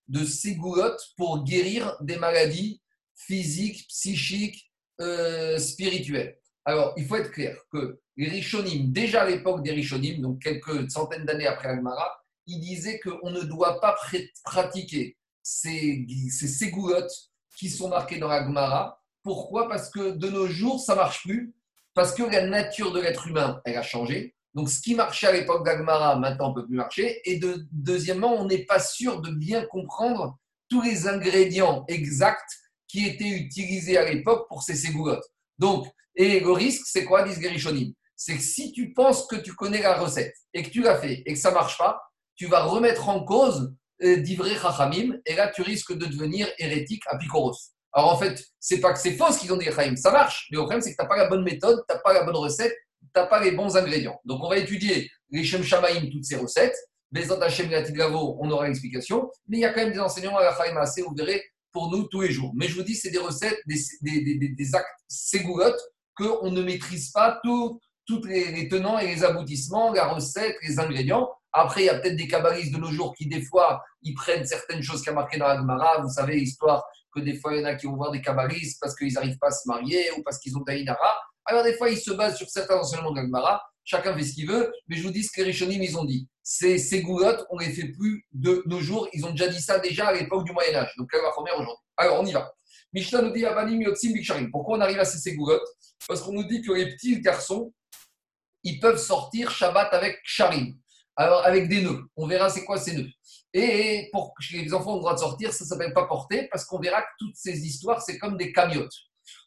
de ségoulottes pour guérir des maladies physiques, psychiques, euh, spirituelles. Alors, il faut être clair que les Rishonim, déjà à l'époque des Rishonim, donc quelques centaines d'années après Agmara, ils disaient qu'on ne doit pas pratiquer ces, ces ségoulottes qui sont marquées dans Agmara. Pourquoi? Parce que de nos jours, ça marche plus parce que la nature de l'être humain, elle a changé. Donc, ce qui marchait à l'époque d'Agmara, maintenant, ne peut plus marcher. Et de- deuxièmement, on n'est pas sûr de bien comprendre tous les ingrédients exacts qui étaient utilisés à l'époque pour ces ségoulottes. Donc, et le risque, c'est quoi, disent les Rishonim? C'est que si tu penses que tu connais la recette et que tu l'as fait et que ça ne marche pas, tu vas remettre en cause euh, d'Ivré Chachamim et là, tu risques de devenir hérétique à Picoros. Alors en fait, c'est pas que c'est faux ce qu'ils ont dit, Chaim, ça marche, mais le problème, c'est que tu n'as pas la bonne méthode, tu n'as pas la bonne recette, tu n'as pas les bons ingrédients. Donc on va étudier les Shem Shamaim, toutes ces recettes. Bezat Hashem Gavo, on aura l'explication. Mais il y a quand même des enseignements à la Chaim assez, vous verrez, pour nous tous les jours. Mais je vous dis, c'est des recettes, des, des, des, des- actes ségoulottes qu'on ne maîtrise pas tous les, les tenants et les aboutissements, la recette, les ingrédients. Après, il y a peut-être des kabbalistes de nos jours qui, des fois, ils prennent certaines choses qui a marqué dans la Gemara. Vous savez, histoire que des fois, il y en a qui vont voir des kabbalistes parce qu'ils n'arrivent pas à se marier ou parce qu'ils ont Taïnara. Alors, des fois, ils se basent sur certains enseignements de. Chacun fait ce qu'il veut. Mais je vous dis ce que les Rishonim, ils ont dit. Ces, ces goulottes, on les fait plus de nos jours. Ils ont déjà dit ça déjà à l'époque du Moyen-Âge. Donc, là, la première aujourd'hui. Alors, on y va. Mishnah nous dit Abanim Yotzim Biksharim. Pourquoi on arrive à ces ségoulottes Parce qu'on nous dit que les petits garçons, ils peuvent sortir Shabbat avec Sharim. Alors, avec des nœuds. On verra c'est quoi ces nœuds. Et pour que les enfants ont le droit de sortir, ça ne s'appelle pas porter, parce qu'on verra que toutes ces histoires, c'est comme des camiotes.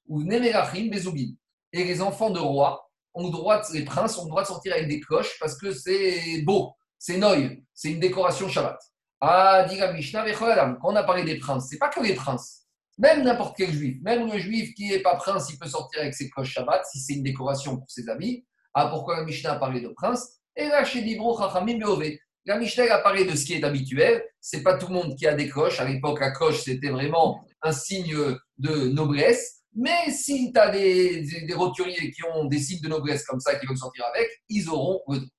Ou Nemerachim, Bezubim. Et les enfants de rois ont le droit, les princes ont le droit de sortir avec des cloches parce que c'est beau, c'est noï, c'est une décoration Shabbat. Ah, dit la Mishnah, quand on a parlé des princes, c'est pas que les princes. Même n'importe quel juif, même le juif qui n'est pas prince, il peut sortir avec ses cloches Shabbat si c'est une décoration pour ses amis. Ah, pourquoi la Mishnah a parlé de prince Et là, chez Dibro, Chachamim, Beové. La Mishnah a parlé de ce qui est habituel. C'est pas tout le monde qui a des cloches. À l'époque, la cloche, c'était vraiment un signe de noblesse. Mais si tu as des, roturiers qui ont des signes de noblesse comme ça, qui veulent sortir avec, ils auront le droit.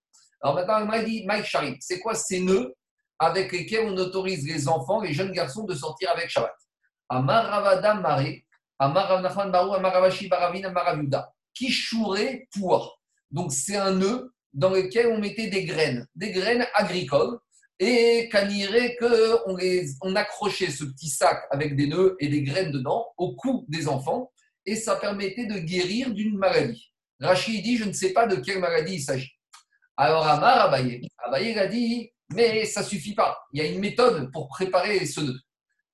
Alors maintenant, il dit, Mike Sharim, c'est quoi ces nœuds avec lesquels on autorise les enfants, les jeunes garçons, de sortir avec Shabbat? Amar Ravada Mare, Amar Rav Nachman Barou, Amar Ravashi Baravin, Amar. Donc c'est un nœud dans lequel on mettait des graines, des graines agricoles, et qu'on on accrochait ce petit sac avec des nœuds et des graines dedans au cou des enfants, et ça permettait de guérir d'une maladie. Rachid dit, je ne sais pas de quelle maladie il s'agit. Alors Amar Abaye, Abaye a dit, mais ça suffit pas. Il y a une méthode pour préparer ce nœud.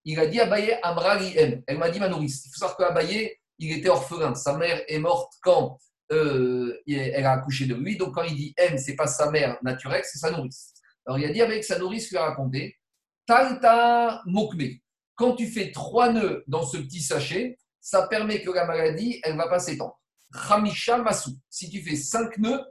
Il a dit Abaye Amrali. Elle m'a dit ma nourrice. Il faut savoir qu'Abaye, il était orphelin. Sa mère est morte quand? Euh, elle a accouché de lui. Donc quand il dit M, c'est pas sa mère naturelle, c'est sa nourrice. Alors il a dit avec sa nourrice, lui a raconté Talta Mokme. Quand tu fais trois nœuds dans ce petit sachet, ça permet que la maladie, elle va pas s'étendre. Hamisha Masu. Si tu fais cinq nœuds,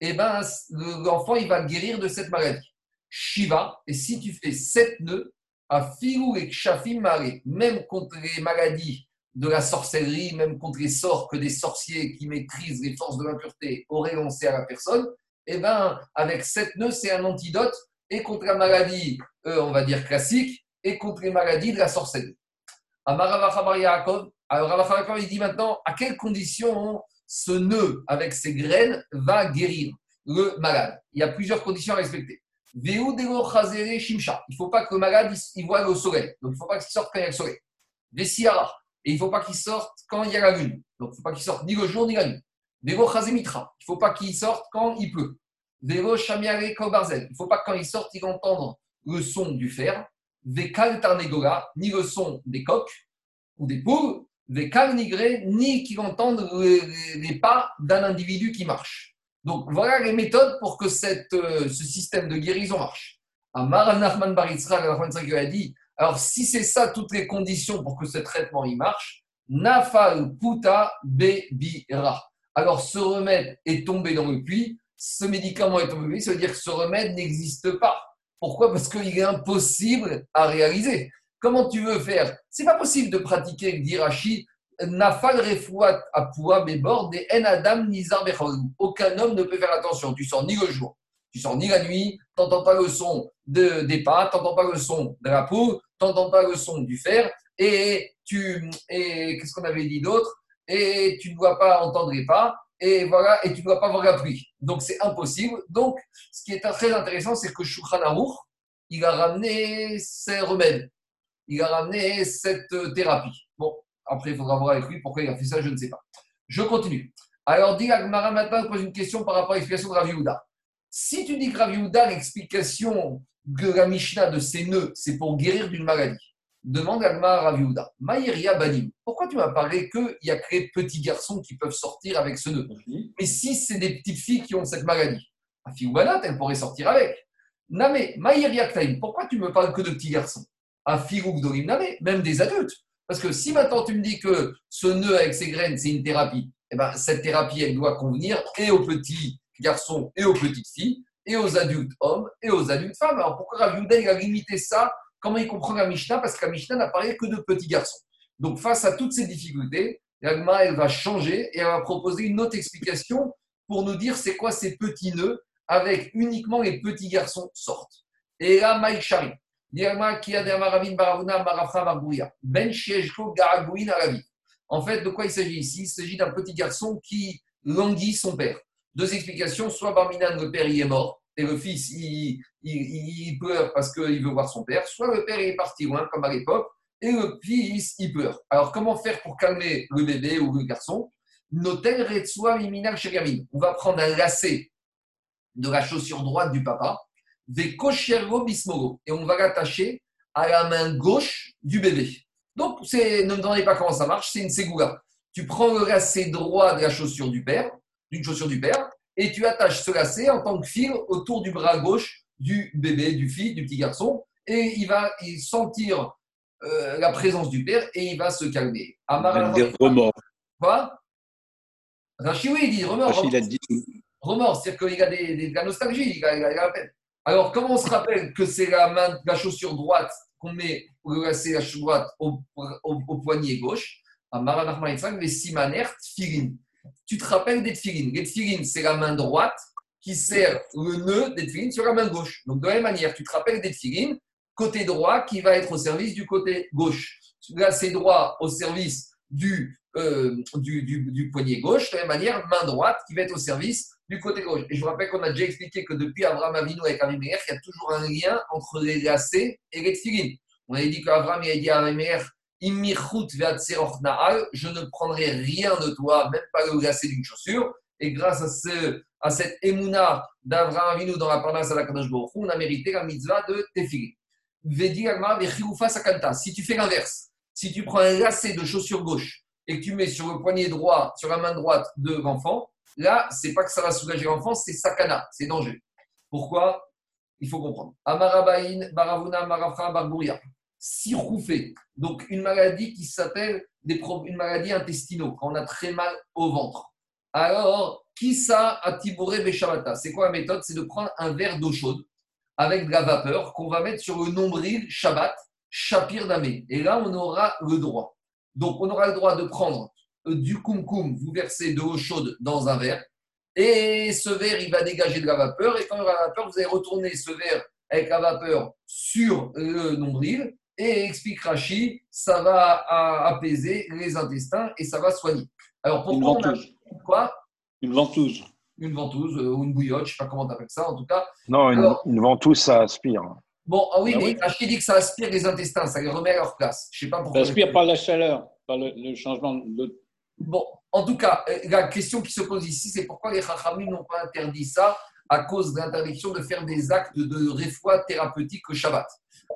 eh ben, l'enfant, il va guérir de cette maladie. Shiva. Et si tu fais sept nœuds, à Filou et Kshafim Mare, même contre les maladies de la sorcellerie, même contre les sorts que des sorciers qui maîtrisent les forces de l'impureté auraient lancé à la personne, eh ben, avec sept nœuds, c'est un antidote et contre la maladie, euh, on va dire classique, et contre les maladies de la sorcellerie. Yaakov, alors Ravachabar il dit maintenant à quelles conditions ce nœud avec ses graines va guérir le malade? Il y a plusieurs conditions à respecter. Il ne faut pas que le malade il voit le soleil. Donc, il ne faut pas qu'il sorte quand il y a le soleil. Vesiara. Et il ne faut pas qu'il sorte quand il y a la lune. Donc, il ne faut pas qu'il sorte ni le jour ni la nuit. Chazemitra. Il ne faut pas qu'il sorte quand il pleut. Vego Shamiare Kobarzel. Il ne faut pas que quand il sorte, il entende le son du fer. Vekal Tarnegola, ni le son des coqs ou des poules. Vekal Nigré, ni qu'il entende les pas d'un individu qui marche. Donc voilà les méthodes pour que euh, ce système de guérison marche. Amar Nachman Baritzra, a dit alors si c'est ça toutes les conditions pour que ce traitement il marche, Nafal Puta Bebira. Alors ce remède est tombé dans le puits, ce médicament est tombé dans le puits, ça veut dire que ce remède n'existe pas. Pourquoi? Parce qu'il est impossible à réaliser. Comment tu veux faire? C'est pas possible de pratiquer le dirachi Nafal refouat apua bébord et en adam nizar Aucun homme ne peut faire attention. Tu sors ni le jour, tu sors ni la nuit, tu n'entends pas le son de, des pas, tu n'entends pas le son de la poule, tu n'entends pas le son du fer, et tu et qu'est-ce qu'on avait dit d'autre? Et tu ne dois pas entendre les pas, et voilà, et tu ne dois pas voir la pluie. Donc c'est impossible. Donc ce qui est très intéressant, c'est que Shulchan il a ramené ses remèdes, il a ramené cette thérapie. Bon, après, il faudra voir avec lui pourquoi il a fait ça, je ne sais pas. Je continue. Alors, dit Agmara maintenant pose une question par rapport à l'explication de Ravi Si tu dis que Ravi l'explication de la Mishnah de ses nœuds, c'est pour guérir d'une maladie, demande Agmara à Ravi Maïria Banim, pourquoi tu m'as parlé qu'il y a que les petits garçons qui peuvent sortir avec ce nœud? Mais si c'est des petites filles qui ont cette maladie, à Fioubanat, elle pourrait sortir avec. Name, Maïria pourquoi tu me parles que de petits garçons? À Dorim Name, même des adultes. Parce que si maintenant tu me dis que ce nœud avec ses graines, c'est une thérapie, eh ben, cette thérapie, elle doit convenir et aux petits garçons et aux petites filles, et aux adultes hommes et aux adultes femmes. Alors pourquoi Rav il a limité ça? Comment il comprend la Mishnah? Parce que la Mishnah n'a parlé que de petits garçons. Donc face à toutes ces difficultés, Yagma, elle va changer et elle va proposer une autre explication pour nous dire c'est quoi ces petits nœuds avec uniquement les petits garçons sortent. Et là, Mike Shari, ben en fait, de quoi il s'agit ici? Il s'agit d'un petit garçon qui languit son père. Deux explications. Soit Barminan, le père, il est mort, et le fils, il, il, pleure parce qu'il veut voir son père. Soit le père, il est parti loin, comme à l'époque, et le fils, il pleure. Alors, comment faire pour calmer le bébé ou le garçon? Notel On va prendre un lacet de la chaussure droite du papa des bismogo. Et on va l'attacher à la main gauche du bébé. Donc, ne me demandez pas comment ça marche, c'est une ségoula. Tu prends le lacet droit de la chaussure du père, d'une chaussure du père, et tu attaches ce lacet en tant que fil autour du bras gauche du bébé, du fils, du petit garçon, et il va sentir euh, la présence du père et il va se calmer. des remords. Quoi? Rachid, oui, il dit remords. Rachid, il a dit. Remords, c'est-à-dire qu'il a des, de la nostalgie, il a, il a la peine. Alors, comment on se rappelle que c'est la, main, la chaussure droite qu'on met pour placer la chaussure droite au, poignet gauche? Les simanert tfilin. Tu te rappelles des tfilin Les c'est la main droite qui sert le nœud des sur la main gauche. Donc, de la même manière, tu te rappelles des côté droit qui va être au service du côté gauche. Là, c'est droit au service du, euh, du, du, poignet gauche. De la même manière, main droite qui va être au service du côté gauche. Et je vous rappelle qu'on a déjà expliqué que depuis Abraham Avinu avec Avimeer, il y a toujours un lien entre les lacets et les tfilines. On avait dit qu'Abraham a dit à Avimeer, je ne prendrai rien de toi, même pas le lacet d'une chaussure. Et grâce à, ce, à cette émouna d'Abraham Avinu dans la parnasse à la Kadosh on a mérité la mitzvah de tefilin. Si tu fais l'inverse, si tu prends un lacet de chaussure gauche et que tu mets sur le poignet droit, sur la main droite de l'enfant, Là, c'est pas que ça va soulager l'enfant, c'est sakana, c'est danger. Pourquoi? Il faut comprendre. Amarabaïn, Baravuna, Marafra, Barbouria. Siroufé, donc une maladie qui s'appelle une maladie intestinale, quand on a très mal au ventre. Alors, qui ça a tibouré Beshamata C'est quoi la méthode? C'est de prendre un verre d'eau chaude avec de la vapeur qu'on va mettre sur le nombril Shabbat, Shapir Damé. Et là, on aura le droit. Donc, on aura le droit de prendre euh, du kumkum, vous versez de l'eau chaude dans un verre, et ce verre, il va dégager de la vapeur, et quand il y aura la vapeur, vous allez retourner ce verre avec la vapeur sur le nombril, et explique Rachi, ça va apaiser les intestins et ça va soigner. Alors pourquoi Quoi? Une ventouse. Une ventouse euh, ou une bouillotte, je ne sais pas comment tu appelles ça, en tout cas. Non, une, Alors- une ventouse, ça aspire. Bon, ah oui, Ah mais oui. Rachid dit que ça aspire les intestins, ça les remet à leur place. Je ne sais pas Ça pourquoi. aspire par la chaleur, par le, le changement de. Bon, en tout cas, euh, la question qui se pose ici, c'est pourquoi les Chachamim n'ont pas interdit ça à cause de l'interdiction de faire des actes de réfoua thérapeutique au Shabbat.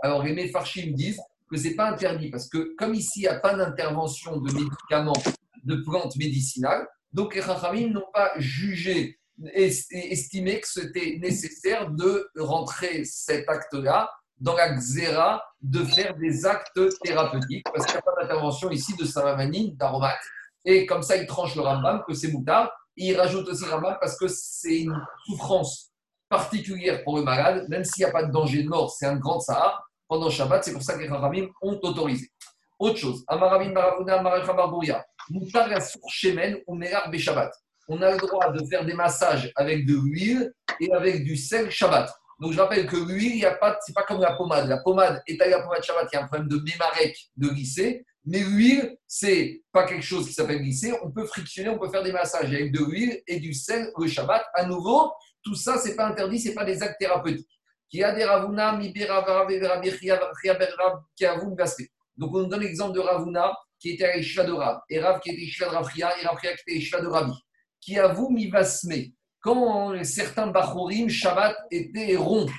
Alors, les Mefarshim disent que ce n'est pas interdit parce que, comme ici, il n'y a pas d'intervention de médicaments, de plantes médicinales, donc les Chachamim n'ont pas jugé, est- estimé que c'était nécessaire de rentrer cet acte-là dans la xéra de faire des actes thérapeutiques parce qu'il n'y a pas d'intervention ici de savamanine, d'aromates. Et comme ça, il tranche le Rambam que c'est moutard. Il rajoute aussi Rambam parce que c'est une souffrance particulière pour le malade, même s'il n'y a pas de danger de mort, c'est un grand Sahara. Pendant Shabbat, c'est pour ça que les Rambam ont autorisé. Autre chose, Amarabin Maravuna Marachabarbouria, Moutar Yassur Shemen ou Merar Shabbat. On a le droit de faire des massages avec de l'huile et avec du sel Shabbat. Donc je rappelle que l'huile, pas, c'est pas comme la pommade. La pommade est à la pommade Shabbat, il y a un problème de mémarec de glisser. Mais l'huile, c'est pas quelque chose qui s'appelle glisser. On peut frictionner, on peut faire des massages avec de l'huile et du sel le Shabbat. À nouveau, tout ça, c'est pas interdit, c'est pas des actes thérapeutiques. Donc on donne l'exemple de Ravuna qui était à Ishva de Rav, et Rav qui était Ishva de Rafria, et Rafria qui était Ishva de Rabi. Qui a vous mi vasme. Quand certains Bachorim, Shabbat, étaient ronds.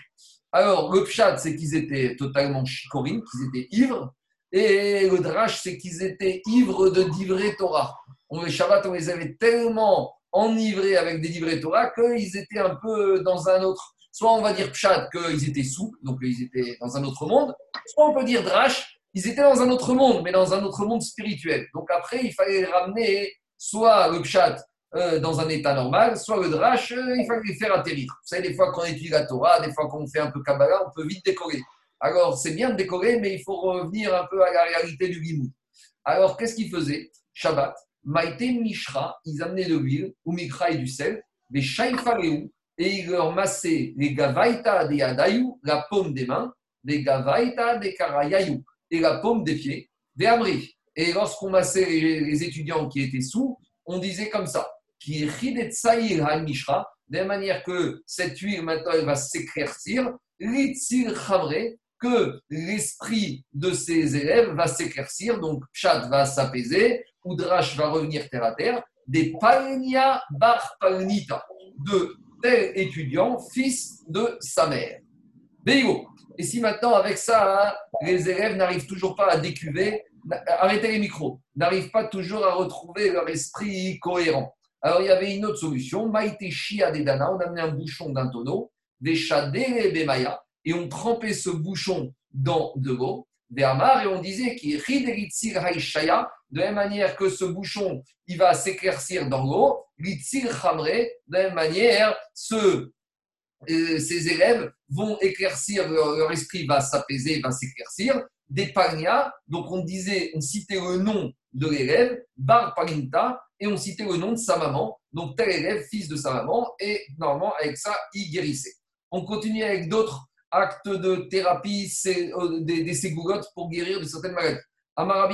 Alors, le pshat, c'est qu'ils étaient totalement chicorim, qu'ils étaient ivres. Et le drash, c'est qu'ils étaient ivres de divrei Torah. On, les Shabbat, on les avait tellement enivrés avec des divrei Torah qu'ils étaient un peu dans un autre. Soit on va dire pshat, qu'ils étaient sous, donc ils étaient dans un autre monde. Soit on peut dire drash, ils étaient dans un autre monde, mais dans un autre monde spirituel. Donc après, il fallait ramener soit le pshat euh, dans un état normal, soit le drash, euh, il fallait les faire atterrir. Vous savez, des fois qu'on étudie la Torah, des fois qu'on fait un peu Kabbalah, on peut vite décorer. Alors, c'est bien de décorer, mais il faut revenir un peu à la réalité du limou. Alors, qu'est-ce qu'ils faisaient? Shabbat, Maïté Mishra, ils amenaient de l'huile, ou Mikra et du sel, des Shaïfaréou, et ils leur massaient les Gavaïta des Adayou, la paume des mains, des Gavaïta des Karayayou, et la paume des pieds, des Amri. Et lorsqu'on massait les, les étudiants qui étaient sous, on disait comme ça Saïr Mishra, de manière que cette huile maintenant elle va s'éclaircir, Litzir Chamre, que l'esprit de ses élèves va s'éclaircir, donc Pshat va s'apaiser, Oudrash va revenir terre à terre, des Palnia Bar Palnita, de tel étudiant, fils de sa mère. Et si maintenant, avec ça, hein, les élèves n'arrivent toujours pas à décuver, arrêtez les micros, n'arrivent pas toujours à retrouver leur esprit cohérent. Alors, il y avait une autre solution. Maïté Shia des Dana, on amenait un bouchon d'un tonneau, des Shadé Bemaya, et on trempait ce bouchon dans de l'eau, des Hamar, et on disait qu'il de la même manière que ce bouchon, il va s'éclaircir dans l'eau, Litzir Hamre, de la même manière, euh, ces élèves vont éclaircir, leur, leur esprit va s'apaiser, va s'éclaircir. Des Pagna, donc on disait, on citait le nom de l'élève, Bar Paginta, et on citait le nom de sa maman, donc tel élève, fils de sa maman, et normalement, avec ça, il guérissait. On continue avec d'autres actes de thérapie, euh, des, des pour guérir de certaines maladies. On a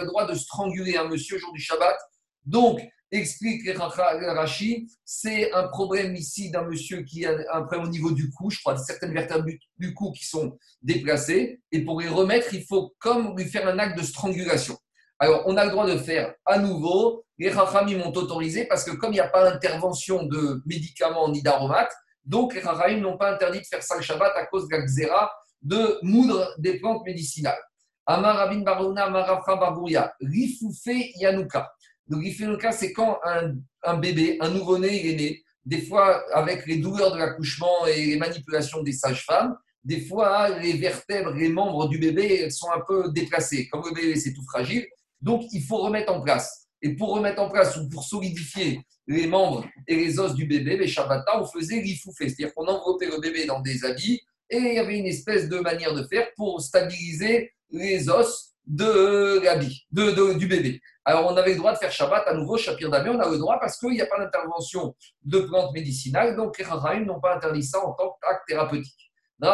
le droit de stranguler un monsieur au jour du Shabbat. Donc, explique Rashi, c'est un problème ici d'un monsieur qui a un problème au niveau du cou, je crois, certaines vertèbres du cou qui sont déplacées. Et pour les remettre, il faut comme lui faire un acte de strangulation. Alors, on a le droit de faire à nouveau. Les Chachamim m'ont autorisé parce que comme il n'y a pas d'intervention de médicaments ni d'aromates, donc les Chachamim n'ont pas interdit de faire ça le Shabbat à cause de la xéra de moudre des plantes médicinales. Amar Rabin Barouna, Amarafra Babouria, Rifoufé Yanouka. Donc, Yanouka, c'est quand un, bébé, un nouveau-né, il est né, des fois avec les douleurs de l'accouchement et les manipulations des sages-femmes, des fois les vertèbres, les membres du bébé sont un peu déplacés. Comme le bébé, c'est tout fragile, donc il faut remettre en place. Et pour remettre en place ou pour solidifier les membres et les os du bébé, les Shabbata, on faisait rifoufé, c'est-à-dire qu'on enveloppait le bébé dans des habits et il y avait une espèce de manière de faire pour stabiliser les os de l'habit, de, de- du bébé. Alors on avait le droit de faire Shabbat à nouveau, Shapir Damé, on a le droit parce qu'il n'y a pas d'intervention de plantes médicinales, donc les Rahim n'ont pas interdit ça en tant qu'acte thérapeutique.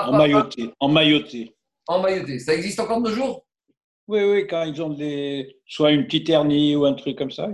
En mailloté. En mailloté. En mailloté. Ça existe encore de nos jours? Oui, oui, quand ils ont des, soit une petite hernie ou un truc comme ça.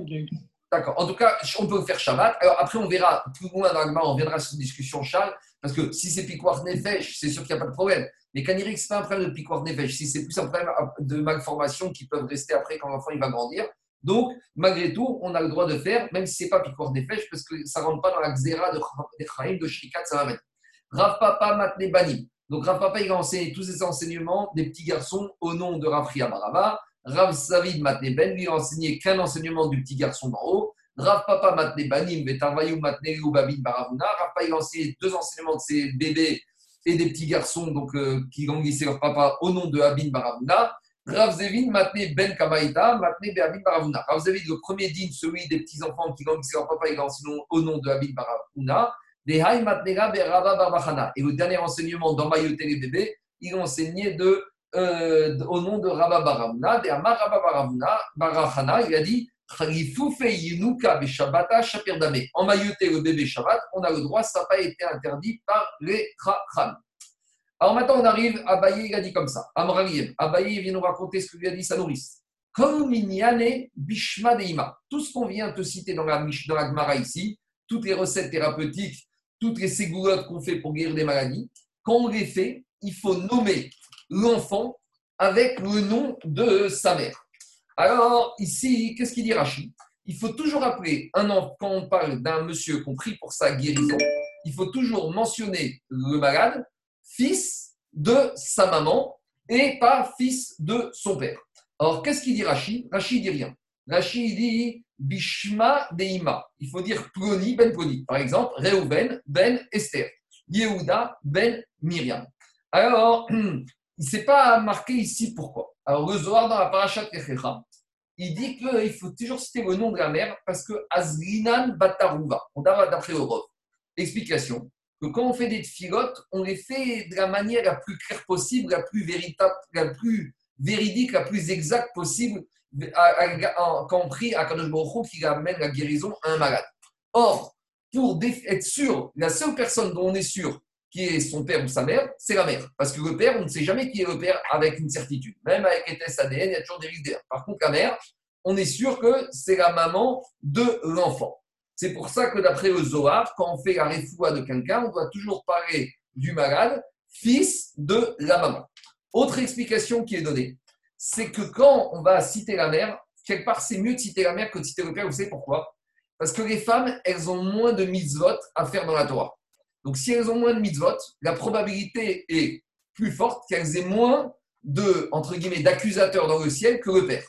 D'accord. En tout cas, on peut faire Shabbat. Alors après, on verra plus loin dans on reviendra sur cette discussion, Charles, parce que si c'est Piquoir Nefesh, c'est sûr qu'il n'y a pas de problème. Mais que ce pas un problème de Piquoir Nefesh, si c'est plus un problème de malformation qui peuvent rester après quand l'enfant va grandir. Donc, malgré tout, on a le droit de faire, même si ce n'est pas Piquoir Nefesh, parce que ça ne rentre pas dans la xéra de Chaim, de Shrikat, ça va mettre. Rav Papa Matne Bani. Donc, Rav Papa, il a enseigné tous ces enseignements des petits garçons au nom de Rav Baraba. Rav Savid Matne Ben, lui, a enseigné qu'un enseignement du petit garçon d'en haut. Rav Papa Matne Banim, Betavayu Matne Babin Baravuna. Rav Papa, il a enseigné deux enseignements de ses bébés et des petits garçons donc, euh, qui grandissaient leur papa au nom de Abin Baravuna. Rav Zevin Matne Ben Kamaïta, Matne Beabin Baravuna. Rav le premier digne, celui des petits-enfants qui grandissaient leur papa, il a enseigné au nom de Abin Baravuna. Barbachana. Et le dernier enseignement dans Mayoté les bébés, il a enseigné de, euh, au nom de Rabba Baravuna, de Amar Rabba Barachana, il a dit en le bébé Shabbat, on a le droit, ça n'a pas été interdit par les Chacham. Alors maintenant, on arrive, Abaye, il a dit comme ça. Amraliem, Abaye vient nous raconter ce que lui a dit sa nourrice. Bishma. Tout ce qu'on vient te citer dans la, dans la Gemara ici, toutes les recettes thérapeutiques, toutes les ségoulottes qu'on fait pour guérir des maladies, quand on les fait, il faut nommer l'enfant avec le nom de sa mère. Alors, ici, qu'est-ce qu'il dit Rachid? Il faut toujours appeler un enfant, quand on parle d'un monsieur qu'on prie pour sa guérison, il faut toujours mentionner le malade, fils de sa maman et pas fils de son père. Alors, qu'est-ce qu'il dit Rachid? Rachid dit rien. Rachid dit Bishma Deima. Il faut dire Ploni Ben Ploni. Par exemple, Reuben Ben Esther. Yehuda Ben Myriam. Alors, il ne s'est pas marqué ici pourquoi? Alors, le Zohar dans la Kechecha, il dit qu'il faut toujours citer le nom de la mère parce que Azlinan Batarouva, on a d'après Europe. Explication que quand on fait des filotes, on les fait de la manière la plus claire possible, la plus véritable, la plus véridique, la plus exacte possible, à- à- Kadosh Baruch qui amène la guérison à un malade. Or, pour être sûr, la seule personne dont on est sûr qui est son père ou sa mère, c'est la mère. Parce que le père, on ne sait jamais qui est le père avec une certitude. Même avec les tests ADN, il y a toujours des risques d'erreur. Par contre, la mère, on est sûr que c'est la maman de l'enfant. C'est pour ça que d'après le Zohar, quand on fait la réfoua de quelqu'un, on doit toujours parler du malade, fils de la maman. Autre explication qui est donnée, c'est que quand on va citer la mère, quelque part, c'est mieux de citer la mère que de citer le père. Vous savez pourquoi? Parce que les femmes, elles ont moins de mitzvot à faire dans la Torah. Donc, si elles ont moins de mitzvot, la probabilité est plus forte qu'elles aient moins de, d'accusateurs dans le ciel que le père.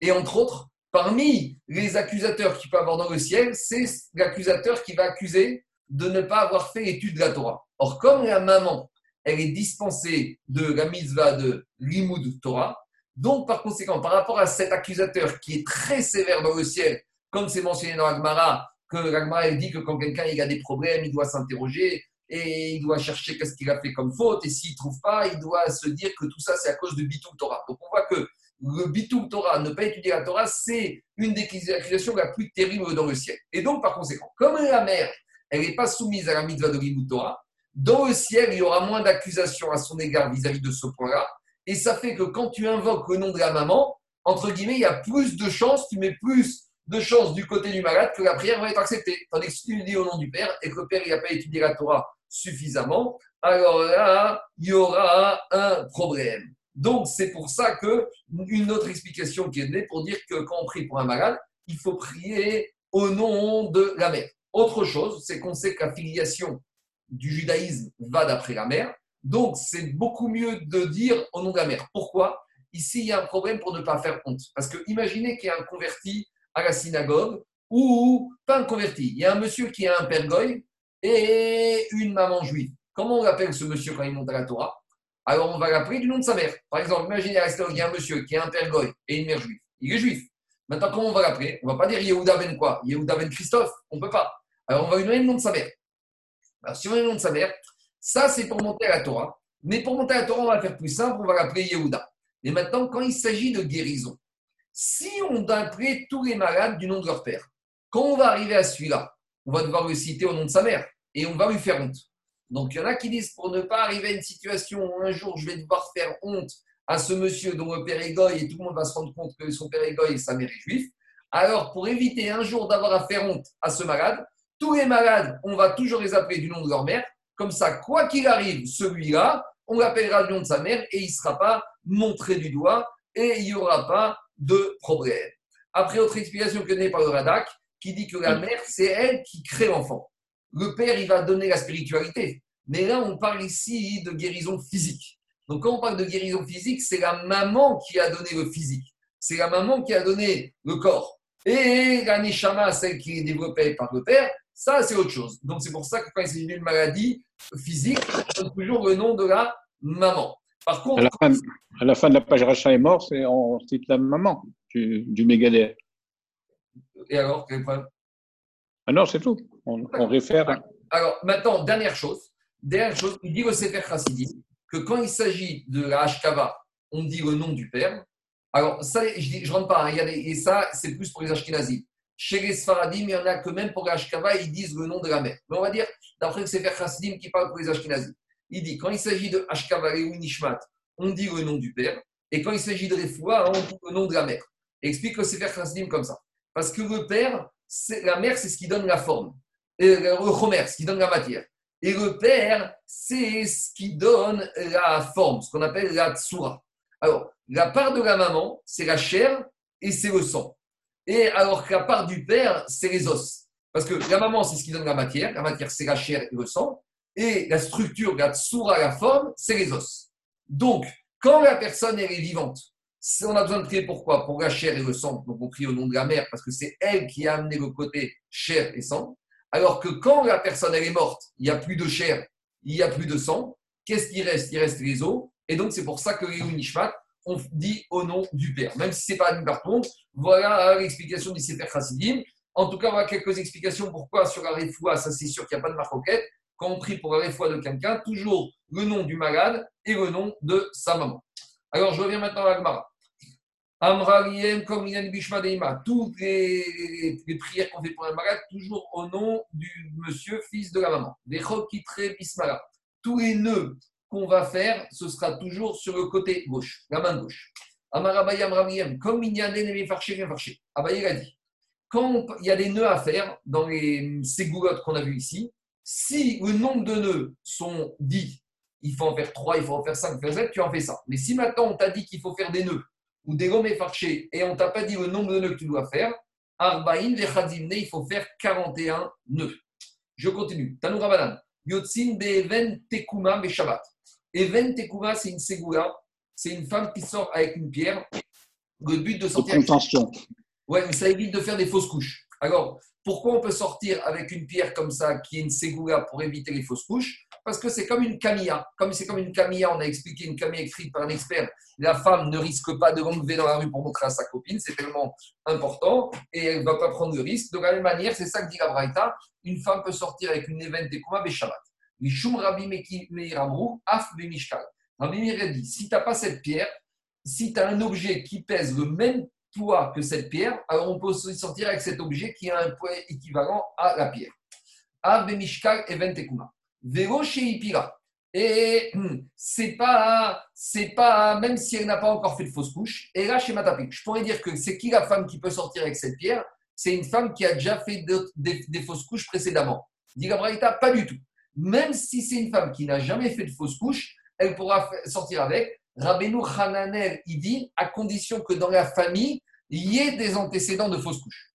Et entre autres, parmi les accusateurs qu'il peut avoir dans le ciel, c'est l'accusateur qui va accuser de ne pas avoir fait l'étude de la Torah. Or, comme la maman, elle est dispensée de la mitzvah de l'imoud Torah, donc par conséquent, par rapport à cet accusateur qui est très sévère dans le ciel, comme c'est mentionné dans l'Agmara, que l'Agmara elle dit que quand quelqu'un a des problèmes, il doit s'interroger et il doit chercher qu'est-ce qu'il a fait comme faute, et s'il ne trouve pas, il doit se dire que tout ça c'est à cause de Bitou Torah. Donc on voit que le Bitou Torah, ne pas étudier la Torah, c'est une des accusations la plus terrible dans le ciel. Et donc, par conséquent, comme la mère, elle n'est pas soumise à la mitzvah de l'Imout Torah, dans le ciel, il y aura moins d'accusations à son égard vis-à-vis de ce point-là. Et ça fait que quand tu invoques le nom de la maman, entre guillemets, il y a plus de chances, tu mets plus de chances du côté du malade que la prière va être acceptée. Tandis que si tu dis au nom du Père et que le Père n'a pas étudié la Torah suffisamment, alors là, il y aura un problème. Donc, c'est pour ça que une autre explication qui est donnée pour dire que quand on prie pour un malade, il faut prier au nom de la mère. Autre chose, c'est qu'on sait que la filiation du judaïsme va d'après la mère. Donc, c'est beaucoup mieux de dire au nom de la mère. Pourquoi Ici, il y a un problème pour ne pas faire honte? Parce que imaginez qu'il y a un converti à la synagogue ou pas un converti. Il y a un monsieur qui a un père goy et une maman juive. Comment on l'appelle ce monsieur quand il monte à la Torah? Alors, on va l'appeler du nom de sa mère. Par exemple, imaginez à y a un monsieur qui a un père goy et une mère juive. Il est juif. Maintenant, comment on va l'appeler? On ne va pas dire Yehuda ben quoi? Yehuda ben Christophe? On ne peut pas. Alors, on va lui donner le nom de sa mère. Si on a le nom de sa mère, ça, c'est pour monter à la Torah. Mais pour monter à la Torah, on va faire plus simple, on va l'appeler Yehuda. Mais maintenant, quand il s'agit de guérison, si on appeler tous les malades du nom de leur père, quand on va arriver à celui-là, on va devoir le citer au nom de sa mère et on va lui faire honte. Donc, il y en a qui disent pour ne pas arriver à une situation où un jour je vais devoir faire honte à ce monsieur dont le père est goy et tout le monde va se rendre compte que son père est goy et sa mère est juif, alors pour éviter un jour d'avoir à faire honte à ce malade, tous les malades, on va toujours les appeler du nom de leur mère. Comme ça, quoi qu'il arrive, celui-là, on l'appellera du nom de sa mère et il ne sera pas montré du doigt et il n'y aura pas de problème. Après, autre explication que donnée par le Radak, qui dit que la mère, c'est elle qui crée l'enfant. Le père, il va donner la spiritualité. Mais là, on parle ici de guérison physique. Donc, quand on parle de guérison physique, c'est la maman qui a donné le physique. C'est la maman qui a donné le corps. Et la neshama, celle qui est développée par le père, ça, c'est autre chose. Donc, c'est pour ça que quand il s'agit d'une maladie physique, on donne toujours le nom de la maman. Par contre, à la fin, à la fin de la page rachat est mort, c'est on cite la maman du, du Mégadère. Et alors, quel problème? Ah non, c'est tout. On, on réfère. Alors, maintenant, dernière chose. Dernière chose, il dit au Sefer Chassidim que quand il s'agit de la Hashkava, on dit le nom du père. Alors, ça, je ne rentre pas, hein, et ça, c'est plus pour les Ashkenazim. Chez les Sfaradim, il y en a que même pour la Hashkava, ils disent le nom de la mère. Mais on va dire, d'après le Sefer Chassidim qui parle pour les Ashkenazim, il dit quand il s'agit de Hashkava ou Nishmat, on dit le nom du père. Et quand il s'agit de Refoua, on dit le nom de la mère. Et explique le Sefer Chassidim comme ça. Parce que le père, la mère, c'est ce qui donne la forme. Et le chomer, ce qui donne la matière. Et le père, c'est ce qui donne la forme, ce qu'on appelle la tsura. Alors, la part de la maman, c'est la chair et c'est le sang. Et alors que la part du père, c'est les os. Parce que la maman, c'est ce qui donne la matière. La matière, c'est la chair et le sang. Et la structure, la tsura, la forme, c'est les os. Donc, quand la personne elle est vivante, on a besoin de prier pourquoi? Pour la chair et le sang. Donc, on prie au nom de la mère parce que c'est elle qui a amené le côté chair et sang. Alors que quand la personne elle est morte, il n'y a plus de chair, il n'y a plus de sang. Qu'est-ce qui reste? Il reste les os. Et donc, c'est pour ça que les Nishmat, on dit au nom du Père. Même si ce n'est pas une par voilà l'explication du Sefer Chassidim. En tout cas, voilà quelques explications pourquoi sur la Refoua, ça c'est sûr qu'il n'y a pas de maroquette. Quand on prie pour la Refoua de quelqu'un, toujours le nom du malade et le nom de sa maman. Alors, je reviens maintenant à. Amraliem, comme Ilan Bishma Deima, toutes les, les prières qu'on fait pour un malade, toujours au nom du monsieur, fils de la maman. Des Bismala. Tous les nœuds qu'on va faire, ce sera toujours sur le côté gauche, la main gauche. Amarabayam Ramiem, comme Inyanen et Farché, bien Farché. Abaye a dit, quand il y a des nœuds à faire dans les ségoulottes qu'on a vues ici, si le nombre de nœuds sont dits, il faut en faire 3, il faut en faire 5, il faut en faire 7, tu en fais ça. Mais si maintenant on t'a dit qu'il faut faire des nœuds ou des gommes effarchés et on t'a pas dit le nombre de nœuds que tu dois faire, Arbaïn vechadzimne, il faut faire 41 nœuds. Je continue. Tanoura Banan. Yotzin be'even tekuma be'shabbat. Even tekuma, c'est une ségoula. C'est une femme qui sort avec une pierre. Le but de De sortir contention. Ouais, mais ça évite de faire des fausses couches. Alors, pourquoi on peut sortir avec une pierre comme ça, qui est une ségoula, pour éviter les fausses couches? Parce que c'est comme une camilla. Comme c'est comme une camilla, on a expliqué une camilla écrite par un expert. La femme ne risque pas de l'enlever dans la rue pour montrer à sa copine, c'est tellement important, et elle ne va pas prendre le risque. De la même manière, c'est ça que dit la Braïta, une femme peut sortir avec une évente des Kuma Shabbat. Mishum Rabbi Meir Af Bemishkal. Rabbi Meir a dit, si tu n'as pas cette pierre, si tu as un objet qui pèse le même poids que cette pierre, alors on peut sortir avec cet objet qui a un poids équivalent à la pierre. Av Bemishkal Even Tekuma. Vélo chez Ipira. Et hum, c'est pas, c'est pas, même si elle n'a pas encore fait de fausse couche, et là chez Matapik, je pourrais dire que c'est qui la femme qui peut sortir avec cette pierre? C'est une femme qui a déjà fait de- des, fausses couches précédemment. Dit pas du tout. Même si c'est une femme qui n'a jamais fait de fausse couche, elle pourra sortir avec. Rabbeinu Hananel, il dit, à condition que dans la famille, il y ait des antécédents de fausse couche.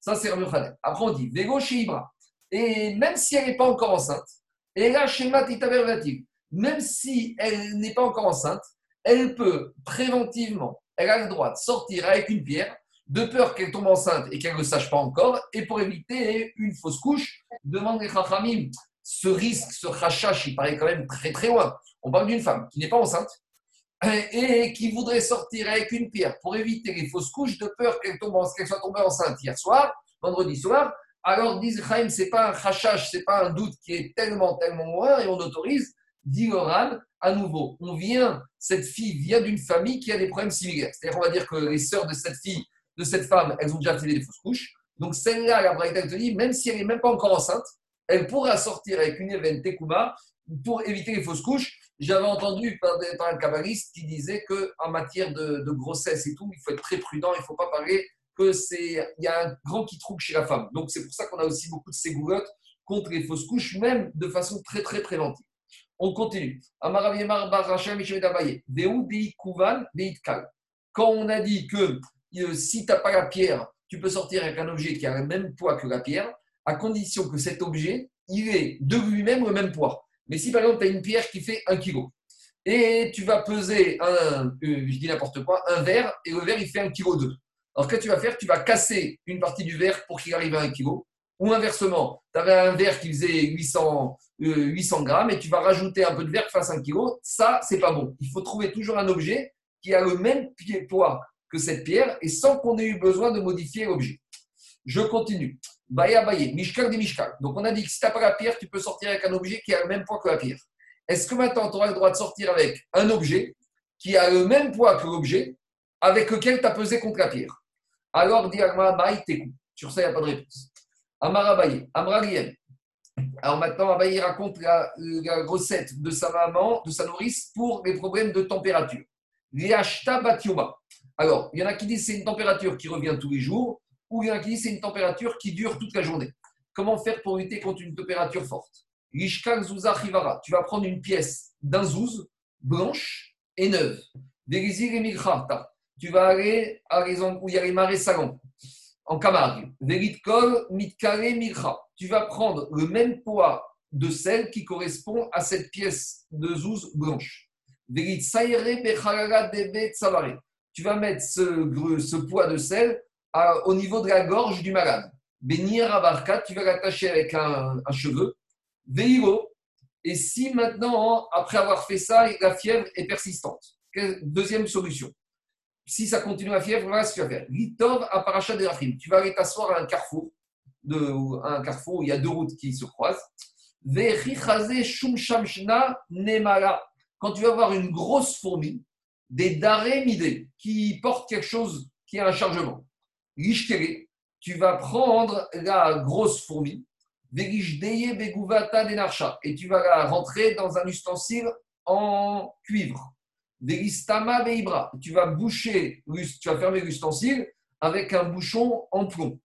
Ça, c'est Rabbeinu Hananel. Après, on dit, Végo chez Ibra. Et même si elle n'est pas encore enceinte, et là, chez Matita relative, même si elle n'est pas encore enceinte, elle peut préventivement, elle a le droit de sortir avec une pierre, de peur qu'elle tombe enceinte et qu'elle ne le sache pas encore, et pour éviter une fausse couche, demande les Chachamim. Ce risque, ce rachash, il paraît quand même très très loin. On parle d'une femme qui n'est pas enceinte et qui voudrait sortir avec une pierre pour éviter les fausses couches, de peur qu'elle soit tombée enceinte hier soir, vendredi soir. Alors, disent Chaim, ce n'est pas un rachash, ce n'est pas un doute qui est tellement, tellement loin, et on autorise, dit le Ran, à nouveau, on vient, cette fille vient d'une famille qui a des problèmes similaires. C'est-à-dire, on va dire que les sœurs de cette fille, de cette femme, elles ont déjà fait des fausses couches. Donc, celle-là, la Braïta te dit, même si elle n'est même pas encore enceinte, elle pourra sortir avec une event Tekuma pour éviter les fausses couches. J'avais entendu par, un kabbaliste qui disait qu'en matière de, grossesse et tout, il faut être très prudent, il ne faut pas parler que c'est il y a un grand qui trouve chez la femme. Donc c'est pour ça qu'on a aussi beaucoup de ségoulottes contre les fausses couches, même de façon très très préventive. On continue. Quand on a dit que euh, si tu n'as pas la pierre, tu peux sortir avec un objet qui a le même poids que la pierre, à condition que cet objet, il est de lui-même le même poids. Mais si par exemple, tu as une pierre qui fait 1 kg, et tu vas peser un, euh, je dis n'importe quoi, un verre, et le verre, il fait 1 kg 2. Alors, que tu vas faire Tu vas casser une partie du verre pour qu'il arrive à 1 kg. Ou inversement, tu avais un verre qui faisait 800, 800 euh, grammes et tu vas rajouter un peu de verre face à 1 kg. Ça, c'est pas bon. Il faut trouver toujours un objet qui a le même poids que cette pierre et sans qu'on ait eu besoin de modifier l'objet. Je continue. Baya baye, mishkal des mishkal. Donc on a dit que si tu n'as pas la pierre, tu peux sortir avec un objet qui a le même poids que la pierre. Est-ce que maintenant tu auras le droit de sortir avec un objet qui a le même poids que l'objet avec lequel tu as pesé contre la pierre? Alors, dis Maï Sur ça, il n'y a pas de réponse. Amarabaye, Amralien. Alors maintenant, Abaye raconte la, la, recette de sa maman, de sa nourrice, pour les problèmes de température. Liashta Batioma. Alors, il y en a qui disent que c'est une température qui revient tous les jours, ou il y en a qui disent que c'est une température qui dure toute la journée. Comment faire pour lutter contre une température forte? Lishkan Zuza Tu vas prendre une pièce d'un zouz, blanche et neuve. Tu vas aller à raison où il y a les marais salants en Camargue. Tu vas prendre le même poids de sel qui correspond à cette pièce de zouz blanche. Tu vas mettre ce poids de sel au niveau de la gorge du malade. Benir Abarkat, tu vas l'attacher avec un, cheveu. Veiro. Et si maintenant, après avoir fait ça, la fièvre est persistante, deuxième solution si ça continue à fièvre, voilà ce que tu vas faire. Litov à Paracha de Tu vas aller t'asseoir à un carrefour, de, un carrefour où il y a deux routes qui se croisent. Quand tu vas voir une grosse fourmi, des daré midé, qui porte quelque chose qui a un chargement. Tu vas prendre la grosse fourmi, et tu vas la rentrer dans un ustensile en cuivre. Veibra. Tu vas boucher, tu vas fermer l'ustensile avec un bouchon en plomb.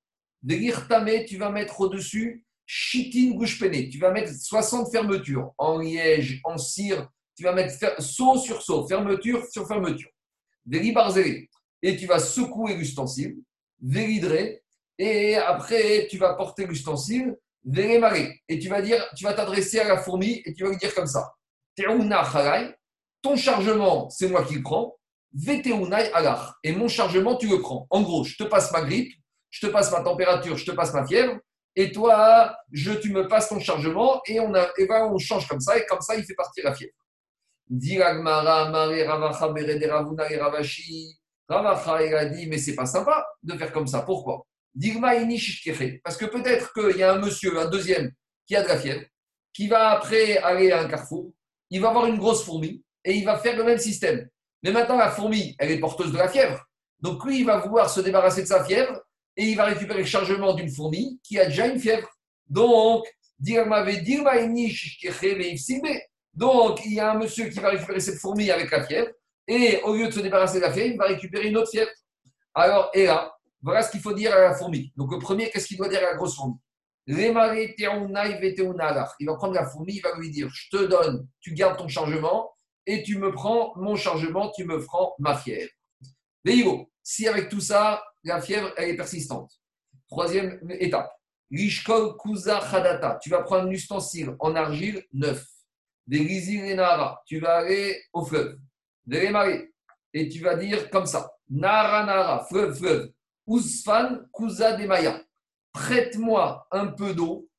Tu vas mettre au-dessus chitin gouchpené. Tu vas mettre 60 fermetures en liège, en cire. Tu vas mettre saut sur saut, fermeture sur fermeture. Velibarzele. Et tu vas secouer l'ustensile. Velidré. Et après, tu vas porter l'ustensile. Velemare. Et tu vas dire, tu vas t'adresser à la fourmi et tu vas lui dire comme ça. Ton chargement, c'est moi qui le prends. Veteunai alach. Et mon chargement, tu le prends. En gros, je te passe ma grippe, je te passe ma température, je te passe ma fièvre. Et toi, je, tu me passes ton chargement et on, a, et ben, on change comme ça. Et comme ça, il fait partir la fièvre. Il a dit, mais c'est pas sympa de faire comme ça. Pourquoi? Parce que peut-être qu'il y a un monsieur, un deuxième, qui a de la fièvre, qui va après aller à un carrefour, il va avoir une grosse fourmi, et il va faire le même système. Mais maintenant, la fourmi, elle est porteuse de la fièvre. Donc lui, il va vouloir se débarrasser de sa fièvre et il va récupérer le chargement d'une fourmi qui a déjà une fièvre. Donc, donc, il y a un monsieur qui va récupérer cette fourmi avec la fièvre et au lieu de se débarrasser de la fièvre, il va récupérer une autre fièvre. Alors, et là, voilà ce qu'il faut dire à la fourmi. Donc, le premier, qu'est-ce qu'il doit dire à la grosse fourmi? Il va prendre la fourmi, il va lui dire Je te donne, tu gardes ton chargement et tu me prends mon chargement, tu me prends ma fièvre. Veillez si avec tout ça, la fièvre, elle est persistante. Troisième étape. Lishkol Kuza Khadata. Tu vas prendre un ustensile en argile neuf. Des. Tu vas aller au fleuve. Des Et tu vas dire comme ça. Nara Nara, fleuve, fleuve. Usfan Kuza Demaya. Prête-moi un peu d'eau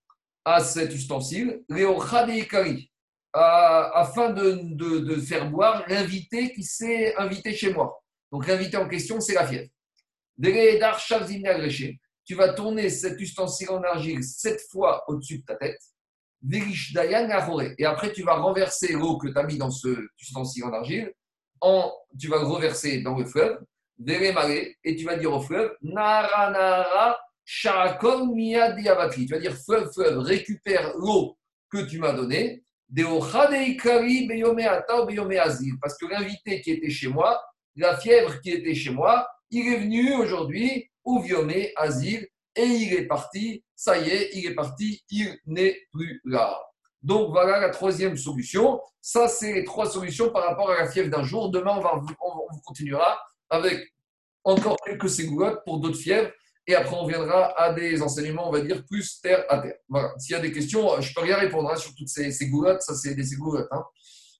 à cet ustensile. Leo Ikari afin de, faire boire l'invité qui s'est invité chez moi. Donc l'invité en question, c'est la fièvre. Tu vas tourner cet ustensile en argile sept fois au-dessus de ta tête. Et après, tu vas renverser l'eau que tu as mis dans ce ustensile en argile. Tu vas le reverser dans le fleuve. Et tu vas dire au fleuve Nara Nara. Tu vas dire fleuve, fleuve, récupère l'eau que tu m'as donnée. Parce que l'invité qui était chez moi, la fièvre qui était chez moi, il est venu aujourd'hui au Viomé Azil et il est parti. Ça y est, il est parti, il n'est plus là. Donc voilà la troisième solution. Ça, c'est les trois solutions par rapport à la fièvre d'un jour. Demain, on, va, on continuera avec encore quelques ségoulottes pour d'autres fièvres. Et après, on viendra à des enseignements, on va dire, plus terre à terre. Voilà. S'il y a des questions, je peux rien répondre hein, sur toutes ces, ces goulottes. Ça, c'est des ségoulottes. Hein.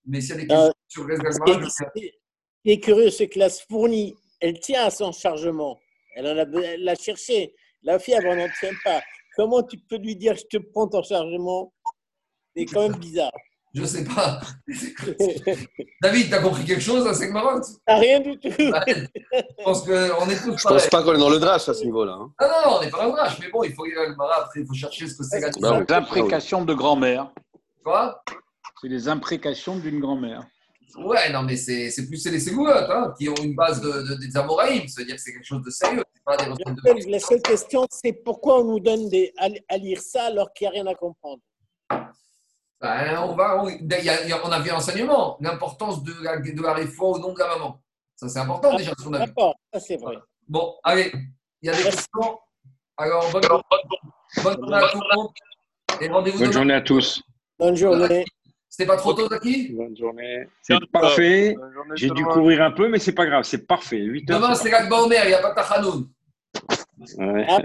Mais s'il y a des questions Euh, sur le Ce qui est- ce qui est curieux, c'est que la fournie, elle tient à son chargement. Elle en a, elle l'a cherché. La fièvre, on n'en tient pas. Comment tu peux lui dire je te prends ton chargement? C'est quand même bizarre. Je ne sais pas. David, tu as compris quelque chose à Segmarot Ah, rien du tout. Je pense qu'on est tous Je pareils. pense pas qu'on est dans le drache à ce niveau-là. hein. Ah non, non, on n'est pas dans le drache, mais bon, il faut lire Agmara, après, il faut chercher ce que c'est. Les imprécations de grand-mère. Quoi? C'est les imprécations d'une grand-mère. Ouais, non, mais c'est c'est plus c'est les ségoulottes hein, qui ont une base de, de- des Amoraïm. C'est-à-dire que c'est quelque chose de sérieux. C'est pas des La de seule, la seule question, c'est pourquoi on nous donne des, à, à lire ça alors qu'il n'y a rien à comprendre? Ben, on, va, on, il y a- y a- on a vu l'enseignement, l'importance de la, de la réforme au nom de la maman. Ça, c'est important déjà, ce qu'on a vu. D'accord, ça c'est vrai. Bon, allez, il y a des questions? Alors, bonne, bonne journée à tout le monde. Et rendez-vous Bonne demain. journée à tous. Bonne journée. C'était pas trop tôt, Zaki? Bonne journée. C'est parfait. Bonne journée, J'ai dû courir un peu, mais c'est pas grave. C'est parfait. 8 heures. Demain, c'est c'est l'Akba Omer, il n'y a pas Tachanoun. Ouais. Ah,